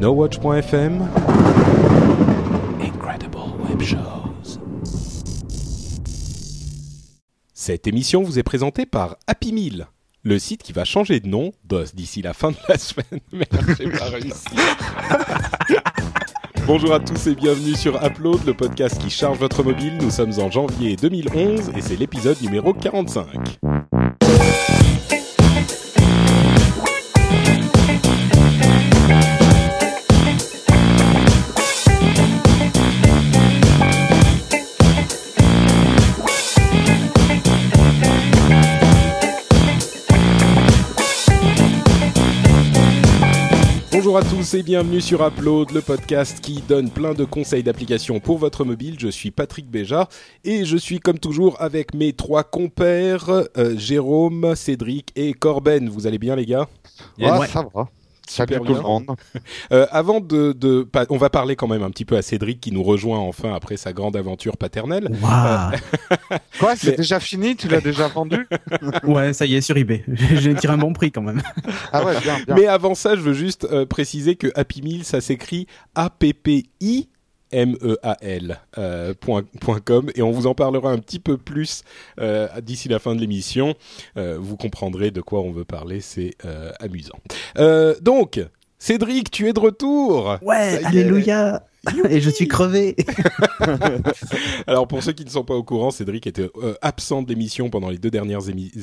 NoWatch.fm Incredible Web Shows. Cette émission vous est présentée par Happy Meal, le site qui va changer de nom d'ici la fin de la semaine. Merde, j'ai pas réussi. Bonjour à tous et bienvenue sur Upload, le podcast qui charge votre mobile. Nous sommes en janvier 2011 et c'est l'épisode numéro 45. Bonjour à tous et bienvenue sur Upload, le podcast qui donne plein de conseils d'application pour votre mobile. Je suis Patrick Béja et je suis comme toujours avec mes trois compères, euh, Jérôme, Cédric et Corben. Vous allez bien les gars? Ouais, ça va. Salut Super tout le bien. monde. Euh, Avant de, de on va parler quand même un petit peu à Cédric qui nous rejoint enfin après sa grande aventure paternelle. Waouh Quoi, c'est Mais- déjà fini? Tu l'as déjà vendu? Ouais, ça y est, sur eBay. J'ai tiré un bon prix quand même. Ah ouais, bien, bien. Mais avant ça, je veux juste euh, préciser que Happy Meal, ça s'écrit A-P-P-I. M-E-A-L euh, point, point com et on vous en parlera un petit peu plus euh, d'ici la fin de l'émission. Euh, vous comprendrez de quoi on veut parler, c'est amusant. Donc, Cédric, tu es de retour. Ouais, alléluia Et je suis crevé Alors pour ceux qui ne sont pas au courant, Cédric était euh, absent de l'émission pendant les deux derniers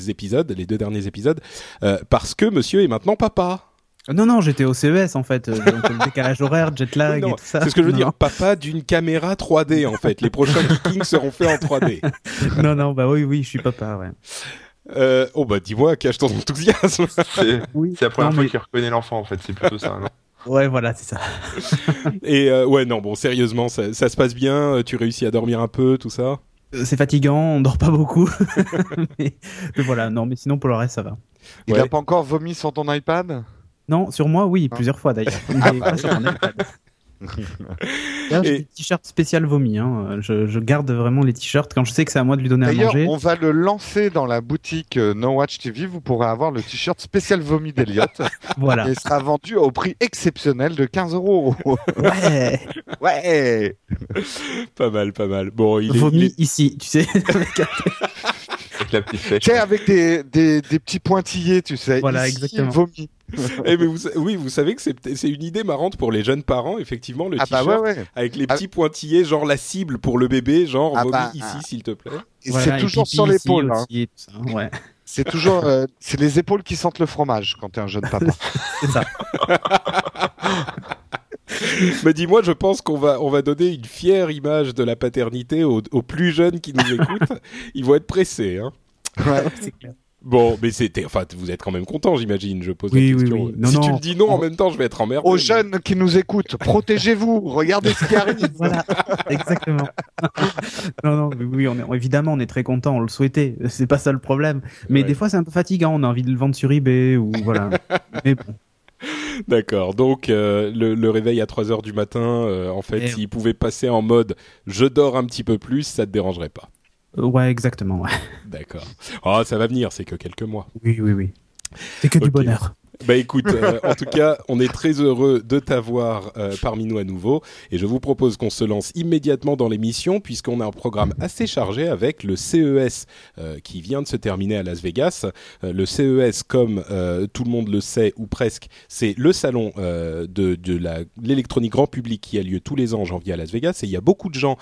épisodes, les deux derniers épisodes, euh, parce que Monsieur est maintenant papa. Non, non, j'étais au CES en fait, euh, donc le décalage horaire, jet lag Non, et tout ça. C'est ce que je veux Non, dire, papa d'une caméra 3D en fait. Les prochains Geekings seront faits en 3D. Non, non, bah oui, oui, je suis papa, ouais. Euh, oh bah dis-moi, cache ton enthousiasme. C'est Oui. c'est la première Non, fois mais- qu'il reconnaît l'enfant, en fait. C'est plutôt ça, non? Ouais, voilà, c'est ça. Et euh, ouais non bon sérieusement ça, ça se passe bien. Tu réussis à dormir un peu tout ça? C'est fatigant, on dort pas beaucoup. mais, mais voilà, non, mais sinon pour le reste, ça va. Il Ouais. a pas encore vomi sur ton iPad? Non, sur moi, oui, plusieurs fois d'ailleurs. Mais pas sur mon iPad. D'ailleurs, j'ai Et- des t-shirts spécial vomi. Hein. Je, je garde vraiment les t-shirts quand je sais que c'est à moi de lui donner à D'ailleurs, manger. on va le lancer dans la boutique euh, No Watch TV. Vous pourrez avoir le t-shirt spécial vomi d'Eliott. Voilà. Et il sera vendu au prix exceptionnel de 15 euros. Ouais. ouais Pas mal, pas mal. Bon il est, vomi est- ici, tu sais. Avec la petite flèche. Tu sais, avec des, des, des petits pointillés, tu sais. Voilà, Ici, exactement. vomi. Eh, mais vous, oui vous savez que c'est une idée marrante pour les jeunes parents effectivement le Ah bah t-shirt ouais, ouais. avec les Ah- petits pointillés genre la cible pour le bébé genre Ah vomi bah, ici ah. s'il te plaît. Voilà, c'est toujours sur l'épaule. hein. Ouais, C'est toujours, euh, c'est les épaules qui sentent le fromage quand t'es un jeune papa. c'est ça. Mais dis-moi, je pense qu'on va, on va donner une fière image de la paternité aux, aux plus jeunes qui nous écoutent. Ils vont être pressés. Hein. Ouais. C'est clair. Bon, mais c'était, enfin, vous êtes quand même content, j'imagine. Je pose Oui, la question. oui. Non, si tu me dis non en même temps, je vais être emmerdé. Aux jeunes qui nous écoutent, protégez-vous, regardez ce qui arrive. Voilà, exactement. non, non, mais oui, on est, évidemment, on est très content, on le souhaitait. C'est pas ça le problème. Mais Ouais. des fois, c'est un peu fatigant. On a envie de le vendre sur eBay ou voilà. mais bon, D'accord. Donc euh, le, le réveil à 3 heures du matin, euh, en fait, Eh s'il pouvait passer en mode je dors un petit peu plus, ça te dérangerait pas. Euh, ouais, exactement. Ouais. D'accord. Oh, ça va venir, c'est que quelques mois. Oui, oui, oui. C'est que du bonheur. Bah écoute, euh, en tout cas, on est très heureux de t'avoir euh, parmi nous à nouveau et je vous propose qu'on se lance immédiatement dans l'émission puisqu'on a un programme assez chargé avec le CES euh, qui vient de se terminer à Las Vegas. Le CES, comme tout le monde le sait ou presque, c'est le salon de, de l'électronique grand public qui a lieu tous les ans en janvier à Las Vegas et il y a beaucoup de gens,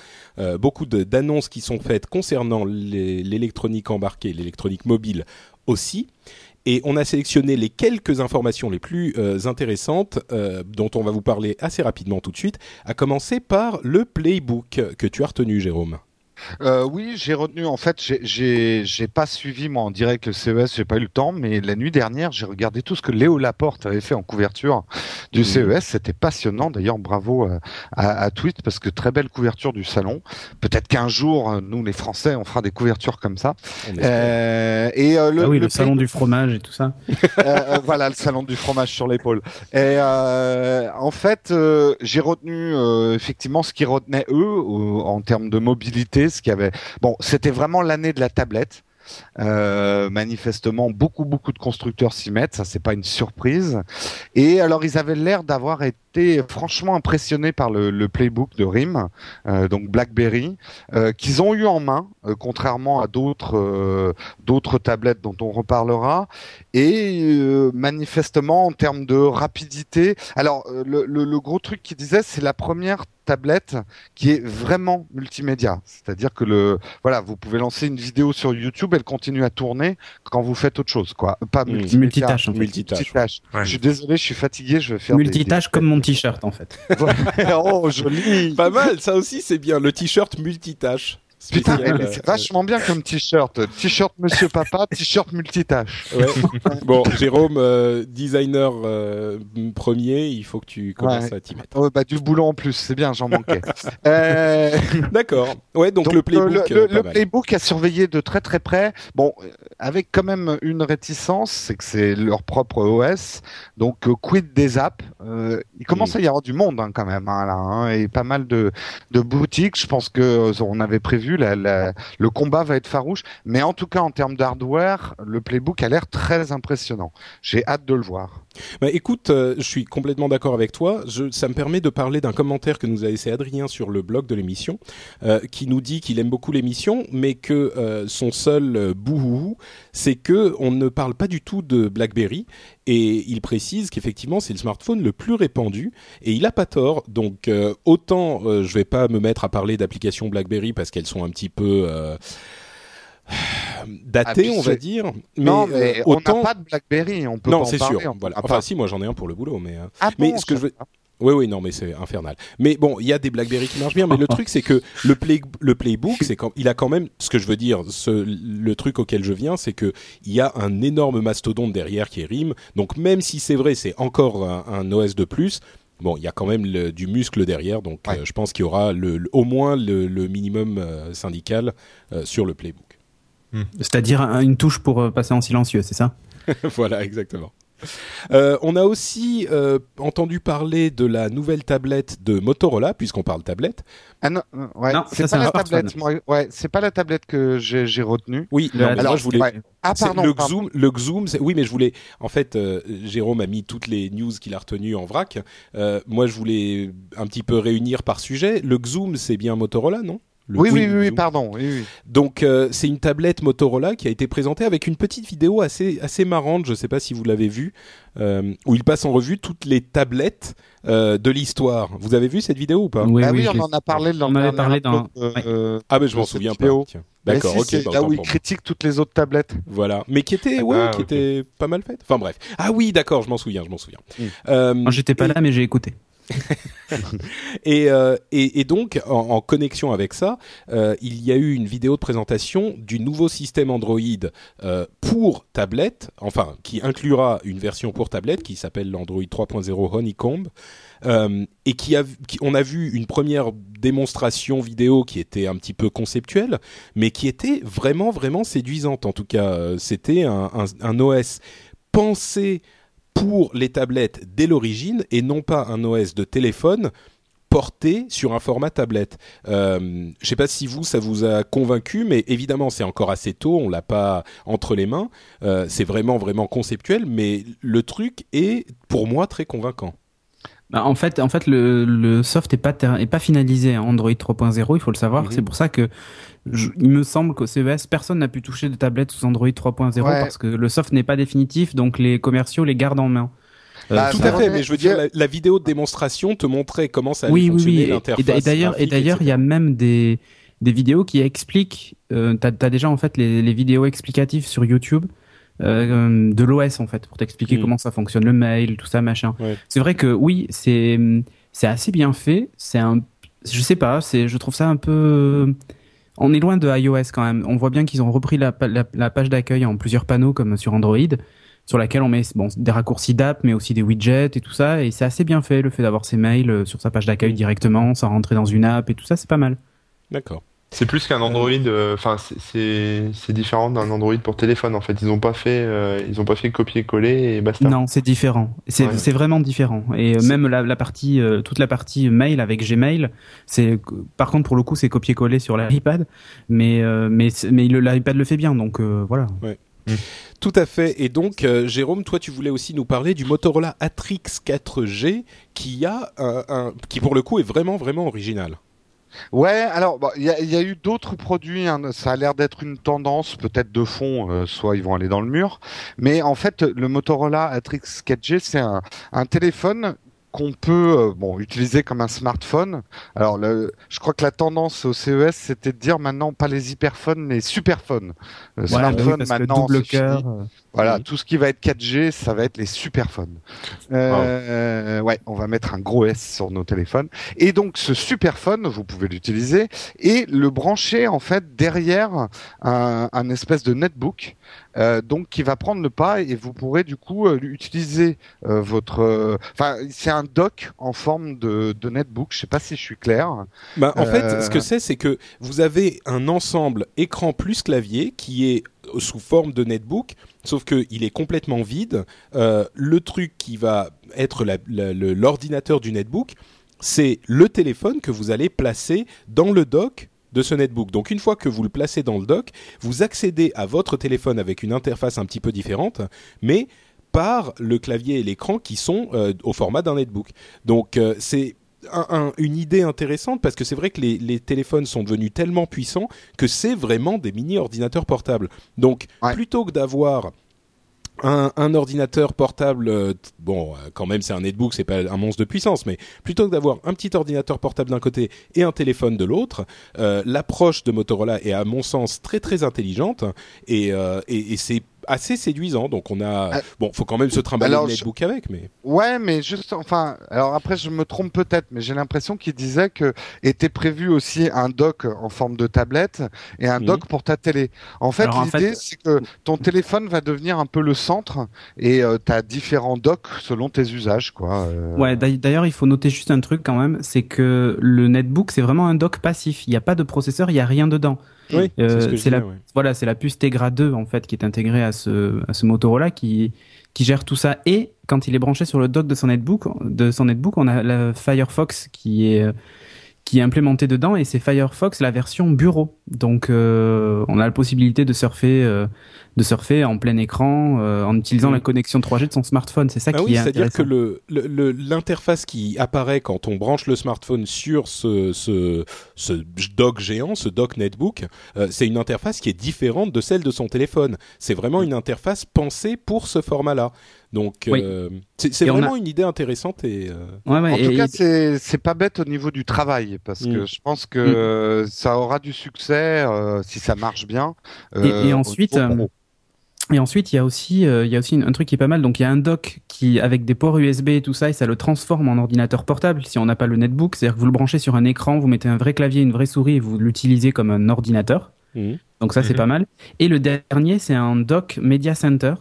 beaucoup d'annonces qui sont faites concernant l'électronique embarquée, l'électronique mobile aussi. Et on a sélectionné les quelques informations les plus euh, intéressantes euh, dont on va vous parler assez rapidement tout de suite, à commencer par le playbook que tu as retenu, Jérôme. Euh, oui, j'ai retenu. En fait, j'ai- pas suivi moi en direct le CES, j'ai pas eu le temps, mais la nuit dernière, j'ai regardé tout ce que Léo Laporte avait fait en couverture du Mhm. CES. C'était passionnant. D'ailleurs, bravo euh, à, à Tweet parce que très belle couverture du salon. Peut-être qu'un jour, euh, nous les Français, on fera des couvertures comme ça. Euh, et euh, le, ah oui, le, le salon du fromage et tout ça. voilà le salon du fromage sur l'épaule. Et euh, en fait, euh, j'ai retenu euh, effectivement ce qu'ils retenaient eux euh, en termes de mobilité, y avait. Bon, c'était vraiment l'année de la tablette. Euh, manifestement, beaucoup beaucoup de constructeurs s'y mettent. Ça, c'est pas une surprise. Et alors, ils avaient l'air d'avoir été franchement impressionnés par le, playbook de RIM, euh, donc BlackBerry, euh, qu'ils ont eu en main, contrairement à d'autres d'autres tablettes dont on reparlera. Et manifestement, en termes de rapidité, alors le, le, le gros truc qu'ils disaient, c'est la première tablette qui est vraiment multimédia. C'est-à-dire que le, voilà, vous pouvez lancer une vidéo sur YouTube, elle continue à tourner quand vous faites autre chose, quoi. Pas Mm. multimédia. Multitâche, en fait. Multitâche. Multitâche. Ouais. Je suis désolé, je suis fatigué, je vais faire des- Multitâche des- comme mon t-shirt en fait. oh, joli. Pas mal, ça aussi c'est bien. Le t-shirt multitâche. Putain, euh, c'est vachement bien comme t-shirt. T-shirt Monsieur Papa, t-shirt multitâche. Ouais. bon, Jérôme, euh, designer euh, premier, il faut que tu commences Ouais. à t'y mettre. Oh, bah, du boulot en plus, c'est bien, j'en manquais. euh, D'accord. Ouais, donc, Donc, le playbook. le, euh, le playbook a surveillé de très très près. Bon, euh, avec quand même une réticence, c'est que c'est leur propre OS. Donc, euh, quid des apps? Euh, Il commence Mm. à y avoir du monde hein, quand même hein, là, hein, et pas mal de, de boutiques. Je pense que euh, on avait prévu la, la- le combat va être farouche, mais en tout cas en termes d'hardware, le playbook a l'air très impressionnant. J'ai hâte de le voir. Bah, écoute, euh, je suis complètement d'accord avec toi. Je, ça me permet de parler d'un commentaire que nous a laissé Adrien sur le blog de l'émission, euh, qui nous dit qu'il aime beaucoup l'émission, mais que son seul bouhou, c'est que on ne parle pas du tout de BlackBerry. Et il précise qu'effectivement, c'est le smartphone le plus répandu. Et il a pas tort. Donc, euh, autant euh, je vais pas me mettre à parler d'applications BlackBerry parce qu'elles sont un petit peu euh, datées, on va dire. Mais, non, mais euh, on autant. n'a pas de BlackBerry, on peut non, pas en c'est sûr. Voilà. n'a Enfin, pas. si, moi j'en ai un pour le boulot, mais. Ah mais bon, ce que je veux-. Oui, oui, non, mais c'est infernal. Mais bon, il y a des BlackBerry qui marchent bien, mais le truc c'est que le play, le playbook, c'est quand il a quand même ce que je veux dire. Ce, le truc auquel je viens, c'est que il y a un énorme mastodonte derrière qui est RIM. Donc même si c'est vrai, c'est encore un, un OS de plus. Bon, il y a quand même le- du muscle derrière, donc Ouais. euh, je pense qu'il y aura le, le- au moins le, le minimum euh, syndical euh, sur le playbook. C'est-à-dire un- une touche pour passer en silencieux, c'est ça? Voilà, exactement. Euh, on a aussi euh, entendu parler de la nouvelle tablette de Motorola, puisqu'on parle tablette. Ah non, non, ouais, Non, c'est pas la tablette. Moi, ouais, c'est pas la tablette que j'ai retenue. Oui, non, moi Alors, je voulais. ouais. Ah pardon. le pardon. Xoom, le oui, mais je voulais. En fait, euh, Jérôme a mis toutes les news qu'il a retenues en vrac. Euh, moi, je voulais un petit peu réunir par sujet. Le Xoom, c'est bien Motorola, non? Le Oui, oui, oui, oui, pardon. Oui, oui. Donc, euh, c'est une tablette Motorola qui a été présentée avec une petite vidéo assez assez marrante. Je ne sais pas si vous l'avez vue, euh, où il passe en revue toutes les tablettes euh, de l'histoire. Vous avez vu cette vidéo ou pas? Ah oui, on en a parlé dans on le avait dernier parlé dans- upload, ouais. euh, Ah, mais je m'en souviens pas. D'accord, si, ok. c'est bah, là où il moi. critique toutes les autres tablettes. Voilà, mais qui était, ouais, Ah, qui était pas mal faite. Enfin bref. Ah oui, d'accord, je m'en souviens, je m'en souviens. Mm. Euh, Moi, j'étais pas et- là, mais j'ai écouté. Et, euh, et, donc, en, connexion avec ça, euh, il y a eu une vidéo de présentation du nouveau système Android euh, pour tablette, enfin, qui inclura une version pour tablette qui s'appelle l'Android 3.0 Honeycomb. Et qui on a vu une première démonstration vidéo qui était un petit peu conceptuelle, mais qui était vraiment vraiment séduisante. En tout cas, c'était un OS pensé pour les tablettes dès l'origine et non pas un OS de téléphone porté sur un format tablette. Euh, je sais pas si vous ça vous a convaincu, mais évidemment c'est encore assez tôt, on l'a pas entre les mains. Euh, c'est vraiment vraiment conceptuel, mais le truc est pour moi très convaincant. Bah, en fait, en fait, le, le soft est pas est pas finalisé en Android 3.0, il faut le savoir. Mhm. C'est pour ça que je- il me semble qu'au CES, personne n'a pu toucher de tablette sous Android 3.0 Ouais. parce que le soft n'est pas définitif, donc les commerciaux les gardent en main. Euh, Bah, Tout à fait, mais je veux dire la, la vidéo de démonstration te montrait comment ça allait oui, oui, fonctionner oui. Et- Et, l'interface. d'a- et d'ailleurs, et d'ailleurs, il y a même des des vidéos qui expliquent. Euh, t'as as déjà en fait les, les vidéos explicatives sur YouTube. Euh, de l'OS en fait pour t'expliquer Mm. comment ça fonctionne le mail tout ça machin Ouais. c'est vrai que oui c'est c'est assez bien fait c'est un je sais pas c'est je trouve ça un peu on est loin de iOS quand même on voit bien qu'ils ont repris la, pa- la, la page d'accueil en plusieurs panneaux comme sur Android sur laquelle on met bon des raccourcis d'app mais aussi des widgets et tout ça et c'est assez bien fait le fait d'avoir ses mails euh, sur sa page d'accueil directement sans rentrer dans une app et tout ça c'est pas mal D'accord. C'est plus qu'un Android. euh, Enfin, c'est- c'est c'est différent d'un Android pour téléphone en fait. Ils ont pas fait, euh, ils ont pas fait copier-coller et basta. Non, c'est différent. C'est Ouais. c'est vraiment différent. Et euh, même la, la partie, euh, toute la partie mail avec Gmail, c'est par contre pour le coup c'est copier-coller sur l'iPad, mais euh, mais mais l'iPad le fait bien, donc euh, voilà. Tout à fait. Et donc, euh, Jérôme, toi, tu voulais aussi nous parler du Motorola Atrix 4G, qui a un, un- qui pour le coup est vraiment vraiment original. Ouais, alors il y, a, il y a eu d'autres produits. hein, ça a l'air d'être une tendance, peut-être de fond, euh, soit ils vont aller dans le mur. Mais en fait, le Motorola Atrix 4G, c'est un, un téléphone qu'on peut euh, bon utiliser comme un smartphone. Alors, le, je crois que la tendance au CES, c'était de dire maintenant pas les hyperphones, les superphones. Le Voilà, bah oui, smartphone que maintenant, double fini. Euh, Voilà, Mhm. tout ce qui va être 4G, ça va être les superphones. Euh, ouais, on va mettre un gros S sur nos téléphones. Et donc ce superphone, vous pouvez l'utiliser et le brancher en fait derrière un, un espèce de netbook, euh, donc qui va prendre le pas et vous pourrez du coup euh, utiliser euh, votre. euh, Enfin, c'est un dock en forme de, de netbook. Je sais pas si je suis clair. Bah, en fait, Euh. ce que c'est, c'est que vous avez un ensemble écran plus clavier qui est sous forme de netbook, sauf que il est complètement vide. Euh, le truc qui va être l'ordinateur du netbook, c'est le téléphone que vous allez placer dans le dock de ce netbook. Donc une fois que vous le placez dans le dock, vous accédez à votre téléphone avec une interface un petit peu différente, mais par le clavier et l'écran qui sont euh, au format d'un netbook. Donc euh, c'est un- un- une idée intéressante parce que c'est vrai que les, les téléphones sont devenus tellement puissants que c'est vraiment des mini ordinateurs portables. Donc Ouais. plutôt que d'avoir un, un ordinateur portable, euh, bon, euh, quand même c'est un netbook, c'est pas un monstre de puissance, mais plutôt que d'avoir un petit ordinateur portable d'un côté et un téléphone de l'autre, euh, l'approche de Motorola est à mon sens très très intelligente et, et, et c'est assez séduisant. Donc on a, Euh, bon, faut quand même se trimballer le je- netbook avec, mais Ouais, mais juste, enfin, alors après je me trompe peut-être, mais j'ai l'impression qu'il disait que était prévu aussi un dock en forme de tablette et un Mhm. dock pour ta télé. En fait, en l'idée fait- c'est que ton téléphone va devenir un peu le centre et euh, t'as différents docks selon tes usages, quoi. euh. Ouais, d'ail- d'ailleurs, il faut noter juste un truc quand même, c'est que le netbook, c'est vraiment un dock passif. Il n'y a pas de processeur, il n'y a rien dedans. Oui, Euh, c'est la- ouais. Voilà, c'est la puce Tegra 2 en fait qui est intégrée à ce, à ce Motorola qui, qui gère tout ça. Et quand il est branché sur le dock de son netbook, de son netbook, on a la Firefox qui est qui est implémenté dedans et c'est Firefox la version bureau. Donc euh, on a la possibilité de surfer euh, de surfer en plein écran euh, en utilisant Mm. la connexion 3G de son smartphone. C'est ça Ah qui oui, est c'est-à-dire que intéressant. le le- le- l'interface qui apparaît quand on branche le smartphone sur ce ce, ce dock géant, ce dock netbook, euh, c'est une interface qui est différente de celle de son téléphone. C'est vraiment une interface pensée pour ce format-là. Donc Oui. euh, c'est vraiment une idée intéressante et euh, Ouais, ouais, En et- tout cas, et- c'est c'est pas bête au niveau du travail parce que Mm. je pense que ça aura du succès euh, si ça marche bien. Et- et au ensuite, euh. Et ensuite, il y a aussi, euh, il y a aussi un truc qui est pas mal. Donc, il y a un dock qui, avec des ports USB et tout ça, et ça le transforme en ordinateur portable si on n'a pas le netbook. C'est-à-dire que vous le branchez sur un écran, vous mettez un vrai clavier, une vraie souris et vous l'utilisez comme un ordinateur. Mhm. Donc ça, c'est Mhm. pas mal. Et le dernier, c'est un dock Media Center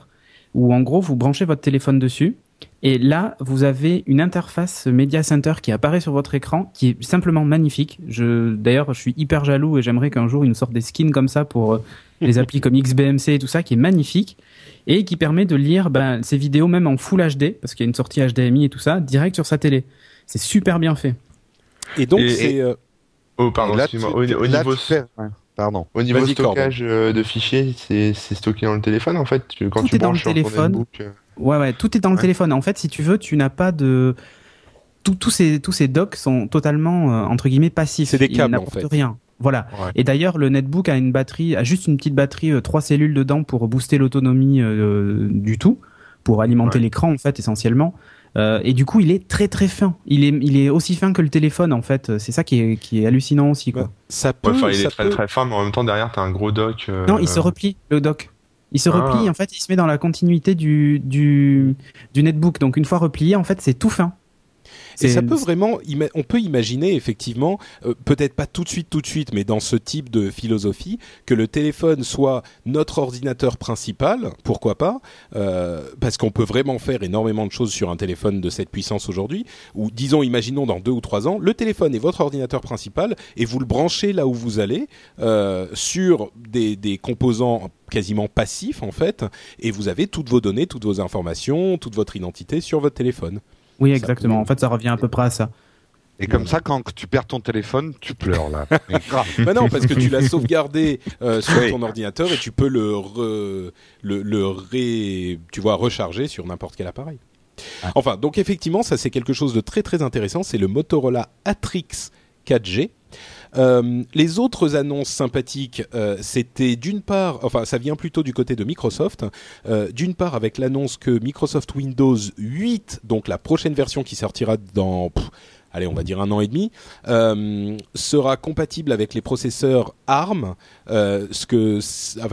où en gros, vous branchez votre téléphone dessus. Et là, vous avez une interface Media Center qui apparaît sur votre écran, qui est simplement magnifique. Je, d'ailleurs, je suis hyper jaloux et j'aimerais qu'un jour ils nous sortent des skins comme ça pour euh, les applis comme XBMC et tout ça, qui est magnifique et qui permet de lire ben, ces vidéos même en Full HD parce qu'il y a une sortie HDMI et tout ça direct sur sa télé. C'est super bien fait. et donc c'est euh, Oh, pardon, Et excuse-moi. tu- Au, niveau, Pardon. au niveau stockage euh, de fichiers, c'est c'est stocké dans le téléphone en fait. Tu- Quand Tout tu est dans le téléphone. euh, Ouais, ouais, tout est dans le téléphone. En fait, si tu veux, tu n'as pas de. Tout- ces, tous ces docks sont totalement, euh, entre guillemets, passifs. C'est des Ils câbles, en n'apportent fait. rien. Voilà. Ouais. Et d'ailleurs, le netbook a une batterie, a juste une petite batterie, euh, trois cellules dedans pour booster l'autonomie euh, du tout, pour alimenter Ouais. l'écran, en fait, essentiellement. Euh, et du coup, il est très très fin. Il est, il est aussi fin que le téléphone, en fait. C'est ça qui est, qui est hallucinant aussi, quoi. bah, ça peut, Ouais, enfin, il est ça très peut- très fin, mais en même temps derrière t'as un gros dock. euh, Non, il se replie, le dock. Il se Ah. replie, en fait, il se met dans la continuité du, du, du netbook. Donc, une fois replié, en fait, c'est tout fin. Et ça peut vraiment, on peut imaginer effectivement, euh, peut-être pas tout de suite, tout de suite, mais dans ce type de philosophie, que le téléphone soit notre ordinateur principal, pourquoi pas, euh, parce qu'on peut vraiment faire énormément de choses sur un téléphone de cette puissance aujourd'hui. Ou disons, imaginons dans deux ou trois ans, le téléphone est votre ordinateur principal et vous le branchez là où vous allez euh, sur des, des composants quasiment passifs en fait, et vous avez toutes vos données, toutes vos informations, toute votre identité sur votre téléphone. Oui, exactement. peut- En fait, ça revient à peu près à ça. Et comme ça, quand tu perds ton téléphone, tu pleures là. Bah non, parce que tu l'as sauvegardé euh, sur Oui. ton ordinateur et tu peux le, re- le, le ré, tu vois, recharger sur n'importe quel appareil. Enfin, donc effectivement, ça c'est quelque chose de très très intéressant. C'est le Motorola Atrix 4G. Euh, les autres annonces sympathiques, euh, c'était d'une part, enfin ça vient plutôt du côté de Microsoft, euh, d'une part avec l'annonce que Microsoft Windows 8, donc la prochaine version qui sortira dans, allez on va dire un an et demi, euh, sera compatible avec les processeurs ARM. Euh, ce que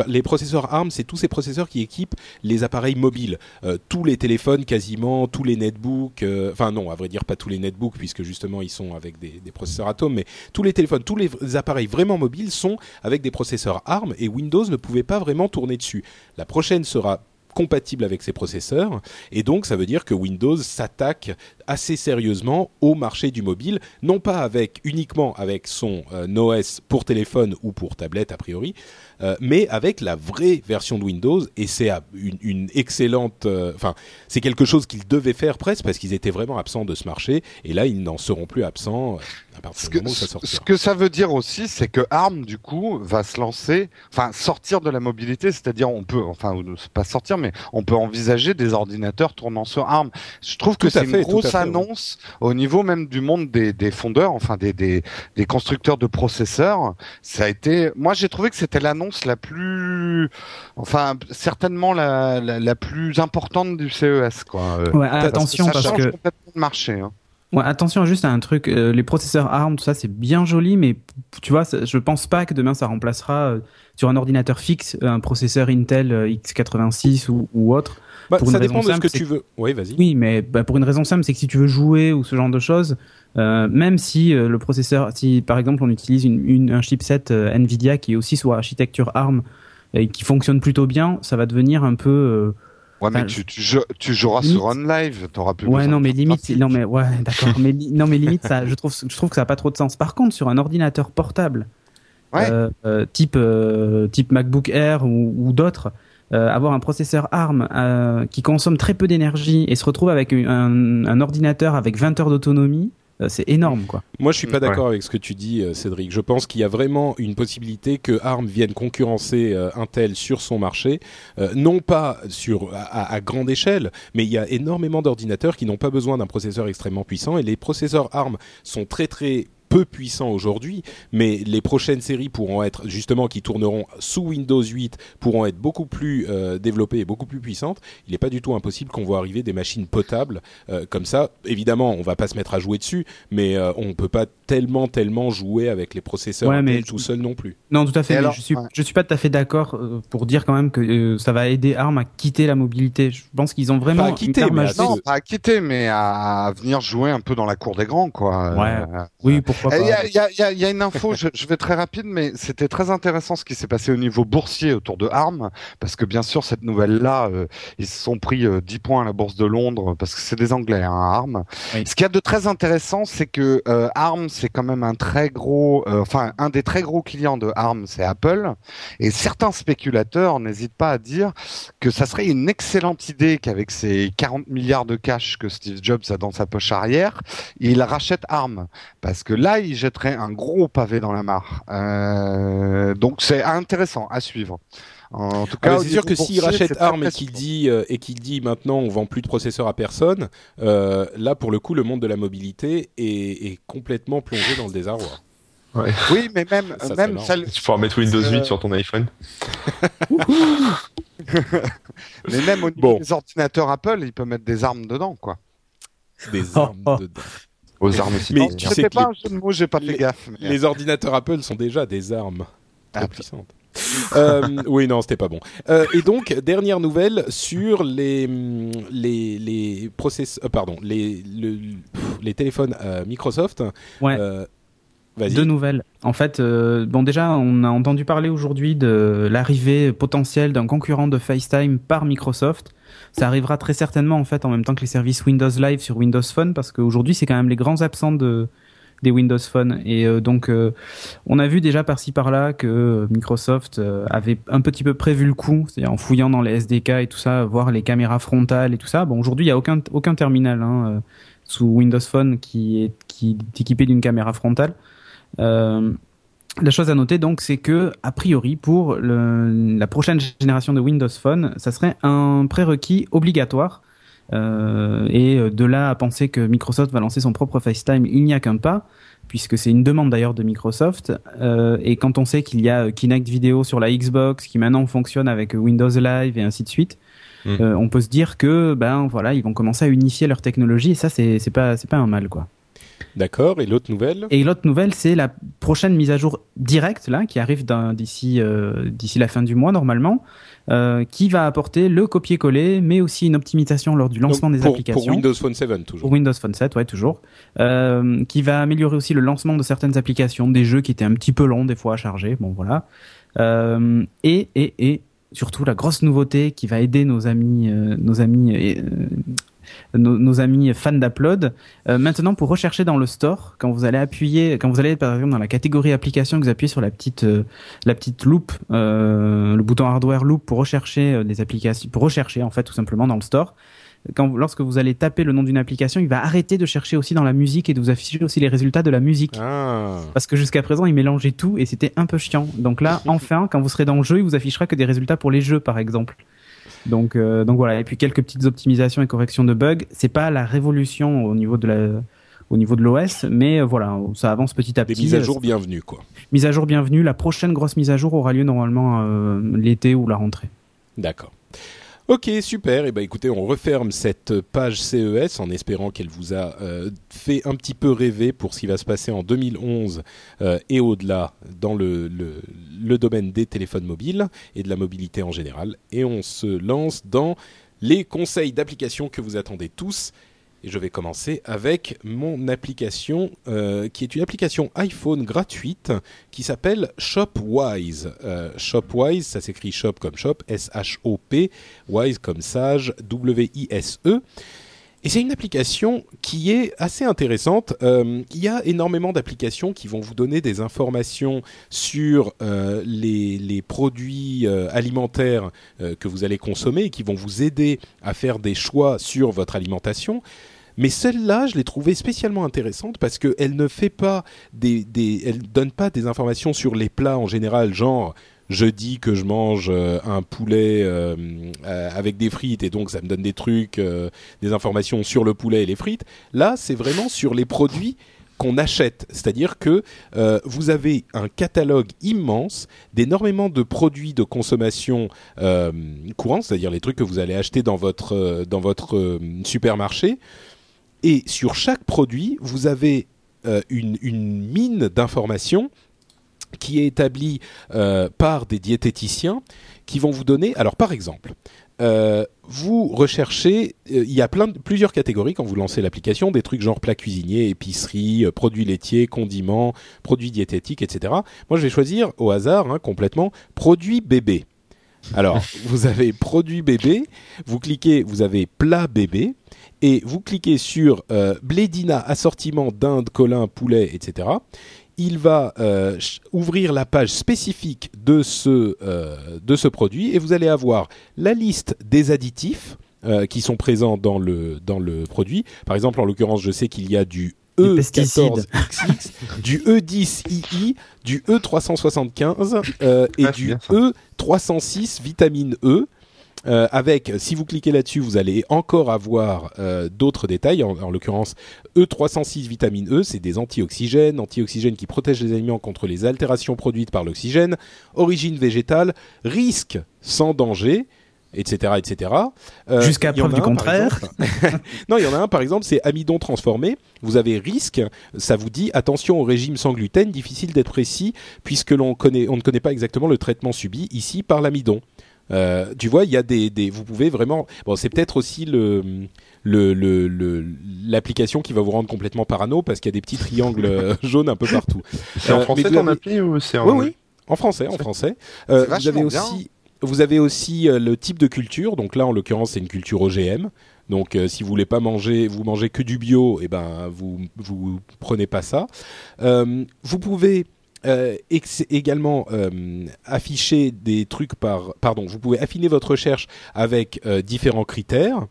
les processeurs ARM, c'est tous ces processeurs qui équipent les appareils mobiles, Euh, tous les téléphones quasiment, tous les netbooks. Enfin non, à vrai dire pas tous les netbooks puisque justement ils sont avec des, des processeurs Atom, mais tous les téléphones, tous les appareils vraiment mobiles sont avec des processeurs ARM et Windows ne pouvait pas vraiment tourner dessus. La prochaine sera compatible avec ces processeurs. Et donc ça veut dire que Windows s'attaque assez sérieusement au marché du mobile, non pas avec uniquement avec son euh, OS pour téléphone ou pour tablette a priori, euh, mais avec la vraie version de Windows et c'est une, une excellente, euh, enfin c'est quelque chose qu'ils devaient faire presque parce qu'ils étaient vraiment absents de ce marché et là ils n'en seront plus absents euh, à partir Ce du que, moment où ça sortira. ce que ça veut dire aussi, c'est que ARM du coup va se lancer, enfin sortir de la mobilité, c'est-à-dire on peut, enfin pas sortir, mais on peut envisager des ordinateurs tournant sur ARM. Je trouve que c'est fait, une grosse fait, oui. annonce au niveau même du monde des, des fondeurs, enfin des, des, des constructeurs de processeurs. Ça a été, moi j'ai trouvé que c'était l'annonce la plus, enfin certainement la, la, la plus importante du CES quoi. Euh, Ouais, parce que attention ça parce change que complètement le marché. Hein. Ouais, attention juste à un truc, euh, les processeurs ARM, tout ça, c'est bien joli, mais tu vois, ça- je pense pas que demain ça remplacera euh, sur un ordinateur fixe un processeur Intel euh, x86 ou, ou autre. Bah, pour une ça raison dépend de ce que tu veux. Oui, vas-y. Oui, mais bah, pour une raison simple, c'est que si tu veux jouer ou ce genre de choses, euh, même si euh, le processeur, si par exemple on utilise une, une- un chipset euh, Nvidia qui est aussi sous architecture ARM et qui fonctionne plutôt bien, ça va devenir un peu Ouais, mais tu, tu, jou- tu joueras limite- sur OnLive, t'auras plus Ouais, non, de mais limite, non, mais ouais, mais li- non, mais limite, ça, je trouve, je trouve que ça a pas trop de sens. Par contre, sur un ordinateur portable, Ouais. type, type MacBook Air ou, ou d'autres, euh, avoir un processeur ARM euh, qui consomme très peu d'énergie et se retrouve avec un, un ordinateur avec 20 heures d'autonomie, c'est énorme, quoi. Moi, je suis pas Ouais. d'accord avec ce que tu dis, euh, Cédric. Je pense qu'il y a vraiment une possibilité que ARM vienne concurrencer euh, Intel sur son marché, euh, non pas sur à, à grande échelle, mais il y a énormément d'ordinateurs qui n'ont pas besoin d'un processeur extrêmement puissant et les processeurs ARM sont très très peu puissants aujourd'hui, mais les prochaines séries pourront être justement qui tourneront sous Windows 8 pourront être beaucoup plus euh, développées et beaucoup plus puissantes. Il n'est pas du tout impossible qu'on voit arriver des machines potables euh, comme ça. Évidemment, on va pas se mettre à jouer dessus, mais euh, on peut pas tellement tellement jouer avec les processeurs Ouais, Intel mais- tout seul non plus. Non, tout à fait. Mais alors, je suis, ouais. je suis pas tout à fait d'accord euh, pour dire quand même que euh, ça va aider ARM à quitter la mobilité. Je pense qu'ils ont vraiment Pas à quitter, mais à. Non, pas à quitter, mais à, venir jouer un peu dans la cour des grands, quoi. Ouais. Euh, Oui, pourquoi Il pas. y a, il y a- il y a- il y a une info, je, je vais très rapide, mais c'était très intéressant ce qui s'est passé au niveau boursier autour de ARM, parce que bien sûr, cette nouvelle-là, euh, ils se sont pris euh, 10 points à la bourse de Londres, parce que c'est des Anglais, hein, ARM. Oui. Ce qu'il y a de très intéressant, c'est que euh, ARM, c'est quand même un très gros, euh, enfin, un des très gros clients de ARM, c'est Apple, et certains spéculateurs n'hésitent pas à dire que ça serait une excellente idée qu'avec ces 40 milliards de cash que Steve Jobs a dans sa poche arrière, il rachète ARM parce que là, il jetterait un gros pavé dans la mare. Euh, donc c'est intéressant à suivre. En tout Ah, cas, c'est sûr que s'il rachète très ARM et qu'il dit euh, et qu'il dit maintenant on vend plus de processeurs à personne, euh, là pour le coup le monde de la mobilité est, est complètement plongé dans le désarroi. Oui, mais même, Ça, c'est même énorme. celle- Tu pourras mettre Windows Euh, 8 sur ton iPhone. mais même au niveau Bon. des ordinateurs Apple, il peut mettre des armes dedans, quoi. Des armes oh. dedans. Aux armes aussi. Mais tu sais pas les- un jeu de mots, j'ai pas les- fait gaffe. mais- Les ordinateurs Apple sont déjà des armes très Ah, puissantes. Euh, oui, non, c'était pas bon. Euh, et donc, dernière nouvelle sur les hum, les les process, euh, pardon, les le- les téléphones Microsoft. Ouais. Deux nouvelles. En fait, euh, bon déjà, on a entendu parler aujourd'hui de l'arrivée potentielle d'un concurrent de FaceTime par Microsoft. Ça arrivera très certainement en fait en même temps que les services Windows Live sur Windows Phone parce qu'aujourd'hui c'est quand même les grands absents de des Windows Phone et euh, donc euh, on a vu déjà par-ci par-là que euh, Microsoft avait un petit peu prévu le coup, c'est-à-dire en fouillant dans les SDK et tout ça, voir les caméras frontales et tout ça. Bon aujourd'hui il y a aucun terminal hein, sous Windows Phone qui est qui est équipé d'une caméra frontale. La chose à noter donc, c'est que a priori pour la prochaine génération de Windows Phone, ça serait un prérequis obligatoire. Euh, et de là à penser que Microsoft va lancer son propre FaceTime, il n'y a qu'un pas, puisque c'est une demande d'ailleurs de Microsoft. Euh, et quand on sait qu'il y a Kinect Vidéo sur la Xbox, qui maintenant fonctionne avec Windows Live et ainsi de suite, Mhm. euh, on peut se dire que ben voilà, ils vont commencer à unifier leur technologie. Et ça, c'est c'est pas c'est pas un mal quoi. D'accord. Et l'autre nouvelle? Et l'autre nouvelle, c'est la prochaine mise à jour directe là, qui arrive d'ici euh, d'ici la fin du mois normalement, euh, qui va apporter le copier-coller, mais aussi une optimisation lors du lancement Donc, des applications. pour Windows Phone 7 toujours. Pour Windows Phone 7, ouais, toujours. Euh, qui va améliorer aussi le lancement de certaines applications, des jeux qui étaient un petit peu longs des fois à charger. Bon, voilà. Et, et, et surtout la grosse nouveauté qui va aider nos amis, nos amis, nos, nos amis fans d'Upload. Euh, maintenant, pour rechercher dans le store, quand vous allez appuyer, quand vous allez par exemple dans la catégorie application, que vous appuyez sur la petite, euh, la petite loupe, euh, le bouton hardware loop pour rechercher euh, des applications, pour rechercher en fait tout simplement dans le store quand, lorsque vous allez taper le nom d'une application, il va arrêter de chercher aussi dans la musique et de vous afficher aussi les résultats de la musique. Ah. Parce que jusqu'à présent, il mélangeait tout et c'était un peu chiant. Donc là, enfin, quand vous serez dans le jeu, il vous affichera que des résultats pour les jeux, par exemple. Donc, euh, donc voilà. Et puis quelques petites optimisations et corrections de bugs. C'est pas la révolution au niveau de la, au niveau de l'OS, mais euh, voilà, ça avance petit à Des petit. mises à jour bienvenues quoi. Mise à jour bienvenue. La prochaine grosse mise à jour aura lieu normalement euh, l'été ou la rentrée. D'accord. Ok, super. Et ben écoutez, on referme cette page CES en espérant qu'elle vous a euh, fait un petit peu rêver pour ce qui va se passer en 2011 euh, et au-delà dans le, le domaine des téléphones mobiles et de la mobilité en général. Et on se lance dans les conseils d'application que vous attendez tous. Et je vais commencer avec mon application, euh, qui est une application iPhone gratuite qui s'appelle Shopwise. Euh, Shopwise, ça s'écrit shop comme shop, S-H-O-P, wise comme sage, W-I-S-E. Et c'est une application qui est assez intéressante. Euh, il y a énormément d'applications qui vont vous donner des informations sur euh, les, produits euh, alimentaires que vous allez consommer et qui vont vous aider à faire des choix sur votre alimentation. Mais celle-là, je l'ai trouvée spécialement intéressante parce qu'elle ne fait pas des, des, elle donne pas des informations sur les plats en général, genre je dis que je mange euh, un poulet euh, euh, avec des frites et donc ça me donne des trucs, des informations sur le poulet et les frites. Là, c'est vraiment sur les produits qu'on achète, c'est-à-dire que vous avez un catalogue immense d'énormément de produits de consommation euh, courants, c'est-à-dire les trucs que vous allez acheter dans votre dans votre supermarché. Et sur chaque produit, vous avez une, une mine d'informations qui est établie euh, par des diététiciens qui vont vous donner. Alors, par exemple, euh, vous recherchez, euh, il y a plein plusieurs catégories quand vous lancez l'application, des trucs genre plats cuisiniers, épicerie, euh, produits laitiers, condiments, produits diététiques, etc. Moi, je vais choisir au hasard, hein, complètement, produits bébés. Alors, vous avez produits bébés, vous cliquez, vous avez plat bébé, et vous cliquez sur Blédina assortiment dinde, colin, poulet, etc. Il va euh, ouvrir la page spécifique de ce, euh, de ce produit et vous allez avoir la liste des additifs euh, qui sont présents dans le, dans le produit. Par exemple, en l'occurrence, je sais qu'il y a du Des pesticides. E14XX, du E10II, du E375 euh, et Ah, du bien ça. E306 vitamine E. Euh, avec, si vous cliquez là-dessus, vous allez encore avoir euh, d'autres détails. En, en l'occurrence, E306 vitamine E, c'est des antioxygènes, antioxygènes qui protègent les aliments contre les altérations produites par l'oxygène. Origine végétale, risque sans danger. etc., etc. Euh, Jusqu'à preuve du contraire. non, il y en a un par exemple, c'est amidon transformé. Vous avez risque, ça vous dit attention au régime sans gluten, difficile d'être précis puisque l'on connaît, on ne connaît pas exactement le traitement subi ici par l'amidon. Euh, tu vois, il y a des, des, vous pouvez vraiment. Bon, c'est peut-être aussi le le l'application qui va vous rendre complètement parano parce qu'il y a des petits triangles jaunes un peu partout. C'est en français ton appli ou c'est en Oui, oui, en français, en français. Euh, vous avez aussi vous avez aussi euh, le type de culture. Donc là, en l'occurrence, c'est une culture OGM. Donc, euh, si vous voulez pas manger, vous mangez que du bio, et eh ben vous vous prenez pas ça. Euh, vous pouvez également afficher des trucs par, pardon, vous pouvez affiner votre recherche avec différents critères.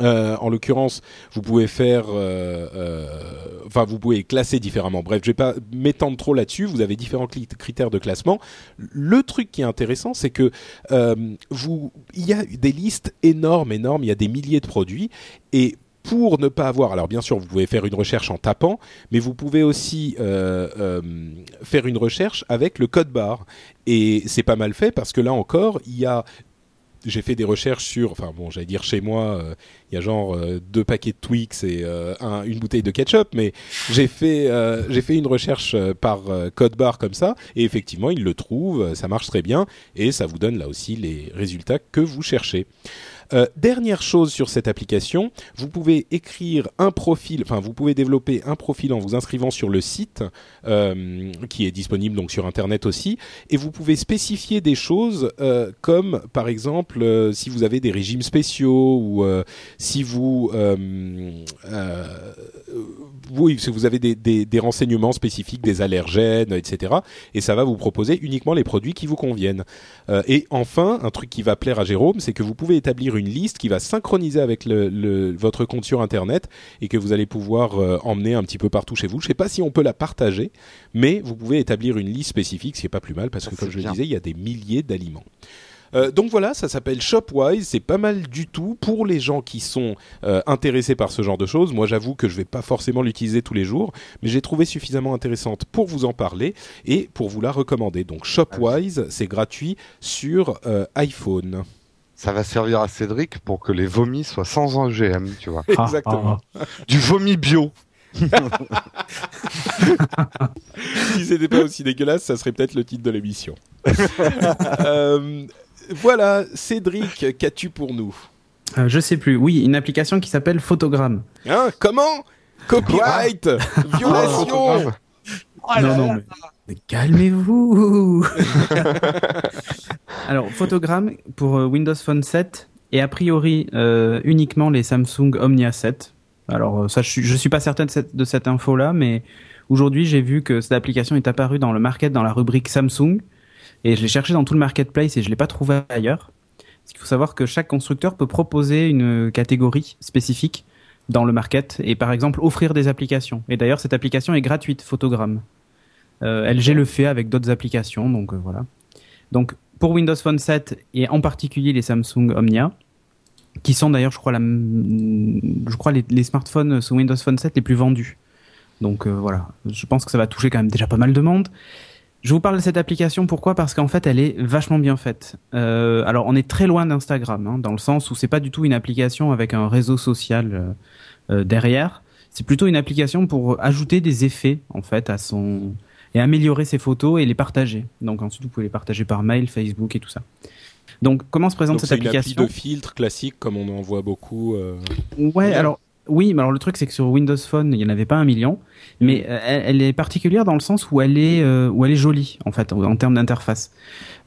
Euh, en l'occurrence, vous pouvez faire, euh, euh, enfin, vous pouvez classer différemment. Bref, je vais pas m'étendre trop là-dessus. Vous avez différents critères de classement. Le truc qui est intéressant, c'est que vous, il y a des listes énormes, énormes. Il y a des milliers de produits et pour ne pas avoir, alors bien sûr, vous pouvez faire une recherche en tapant, mais vous pouvez aussi faire une recherche avec le code barre. Et c'est pas mal fait parce que là encore, il y a j'ai fait des recherches sur, enfin bon, j'allais dire chez moi, euh, il y a genre euh, deux paquets de Twix et euh, un, une bouteille de ketchup, mais j'ai fait j'ai fait une recherche par code barre comme ça et effectivement, il le trouve, ça marche très bien et ça vous donne là aussi les résultats que vous cherchez. Euh, dernière chose sur cette application, vous pouvez écrire un profil, enfin vous pouvez développer un profil en vous inscrivant sur le site euh, qui est disponible donc sur internet aussi, et vous pouvez spécifier des choses euh, comme par exemple si vous avez des régimes spéciaux ou si vous avez des, renseignements spécifiques, des allergènes, etc. Et ça va vous proposer uniquement les produits qui vous conviennent. et enfin, un truc qui va plaire à Jérôme, c'est que vous pouvez établir une liste qui va synchroniser avec le, votre compte sur Internet et que vous allez pouvoir euh, emmener un petit peu partout chez vous. Je ne sais pas si on peut la partager, mais vous pouvez établir une liste spécifique, ce qui est pas plus mal parce que comme je le disais, il y a des milliers d'aliments. Euh, donc voilà, ça s'appelle Shopwise, c'est pas mal du tout pour les gens qui sont euh, intéressés par ce genre de choses. Moi, j'avoue que je vais pas forcément l'utiliser tous les jours, mais j'ai trouvé suffisamment intéressante pour vous en parler et pour vous la recommander. Donc Shopwise, c'est gratuit sur iPhone ça va servir à Cédric pour que les vomis soient sans OGM, tu vois. Exactement. Du vomi bio. si c'était pas aussi dégueulasse, ça serait peut-être le titre de l'émission. Euh, voilà, Cédric, qu'as-tu pour nous? Euh, Je sais plus. Oui, une application qui s'appelle Photogramme. Hein? Comment? Copyright? Violation oh Non, non, mais calmez-vous Alors, Photogramme pour euh, Windows Phone 7 et a priori euh, uniquement les Samsung Omnia 7. Alors, euh, ça, je, ne suis pas certain de cette, de cette info-là, mais aujourd'hui, j'ai vu que cette application est apparue dans le market, dans la rubrique Samsung, et je l'ai cherché dans tout le marketplace et je l'ai pas trouvé ailleurs. Parce qu'il faut savoir que chaque constructeur peut proposer une catégorie spécifique dans le market et par exemple offrir des applications. Et d'ailleurs, cette application est gratuite, Photogramme. Euh, LG le fait avec d'autres applications, donc euh, voilà. Donc pour Windows Phone 7 et en particulier les Samsung Omnia, qui sont d'ailleurs, je crois, les, smartphones sous Windows Phone 7 les plus vendus. Donc euh, voilà, je pense que ça va toucher quand même déjà pas mal de monde. Je vous parle de cette application pourquoi? Parce qu'en fait, elle est vachement bien faite. Alors, on est très loin d'Instagram, hein, dans le sens où c'est pas du tout une application avec un réseau social derrière. C'est plutôt une application pour ajouter des effets en fait à son et améliorer ses photos et les partager. Donc ensuite, vous pouvez les partager par mail, Facebook et tout ça. Donc comment se présente cette application C'est une de filtre classique comme on en voit beaucoup. Euh... Ouais, alors oui, mais alors le truc c'est que sur Windows Phone, il n'y en avait pas un million, mais euh, elle, est particulière dans le sens où elle est euh, où elle est jolie en fait en termes d'interface.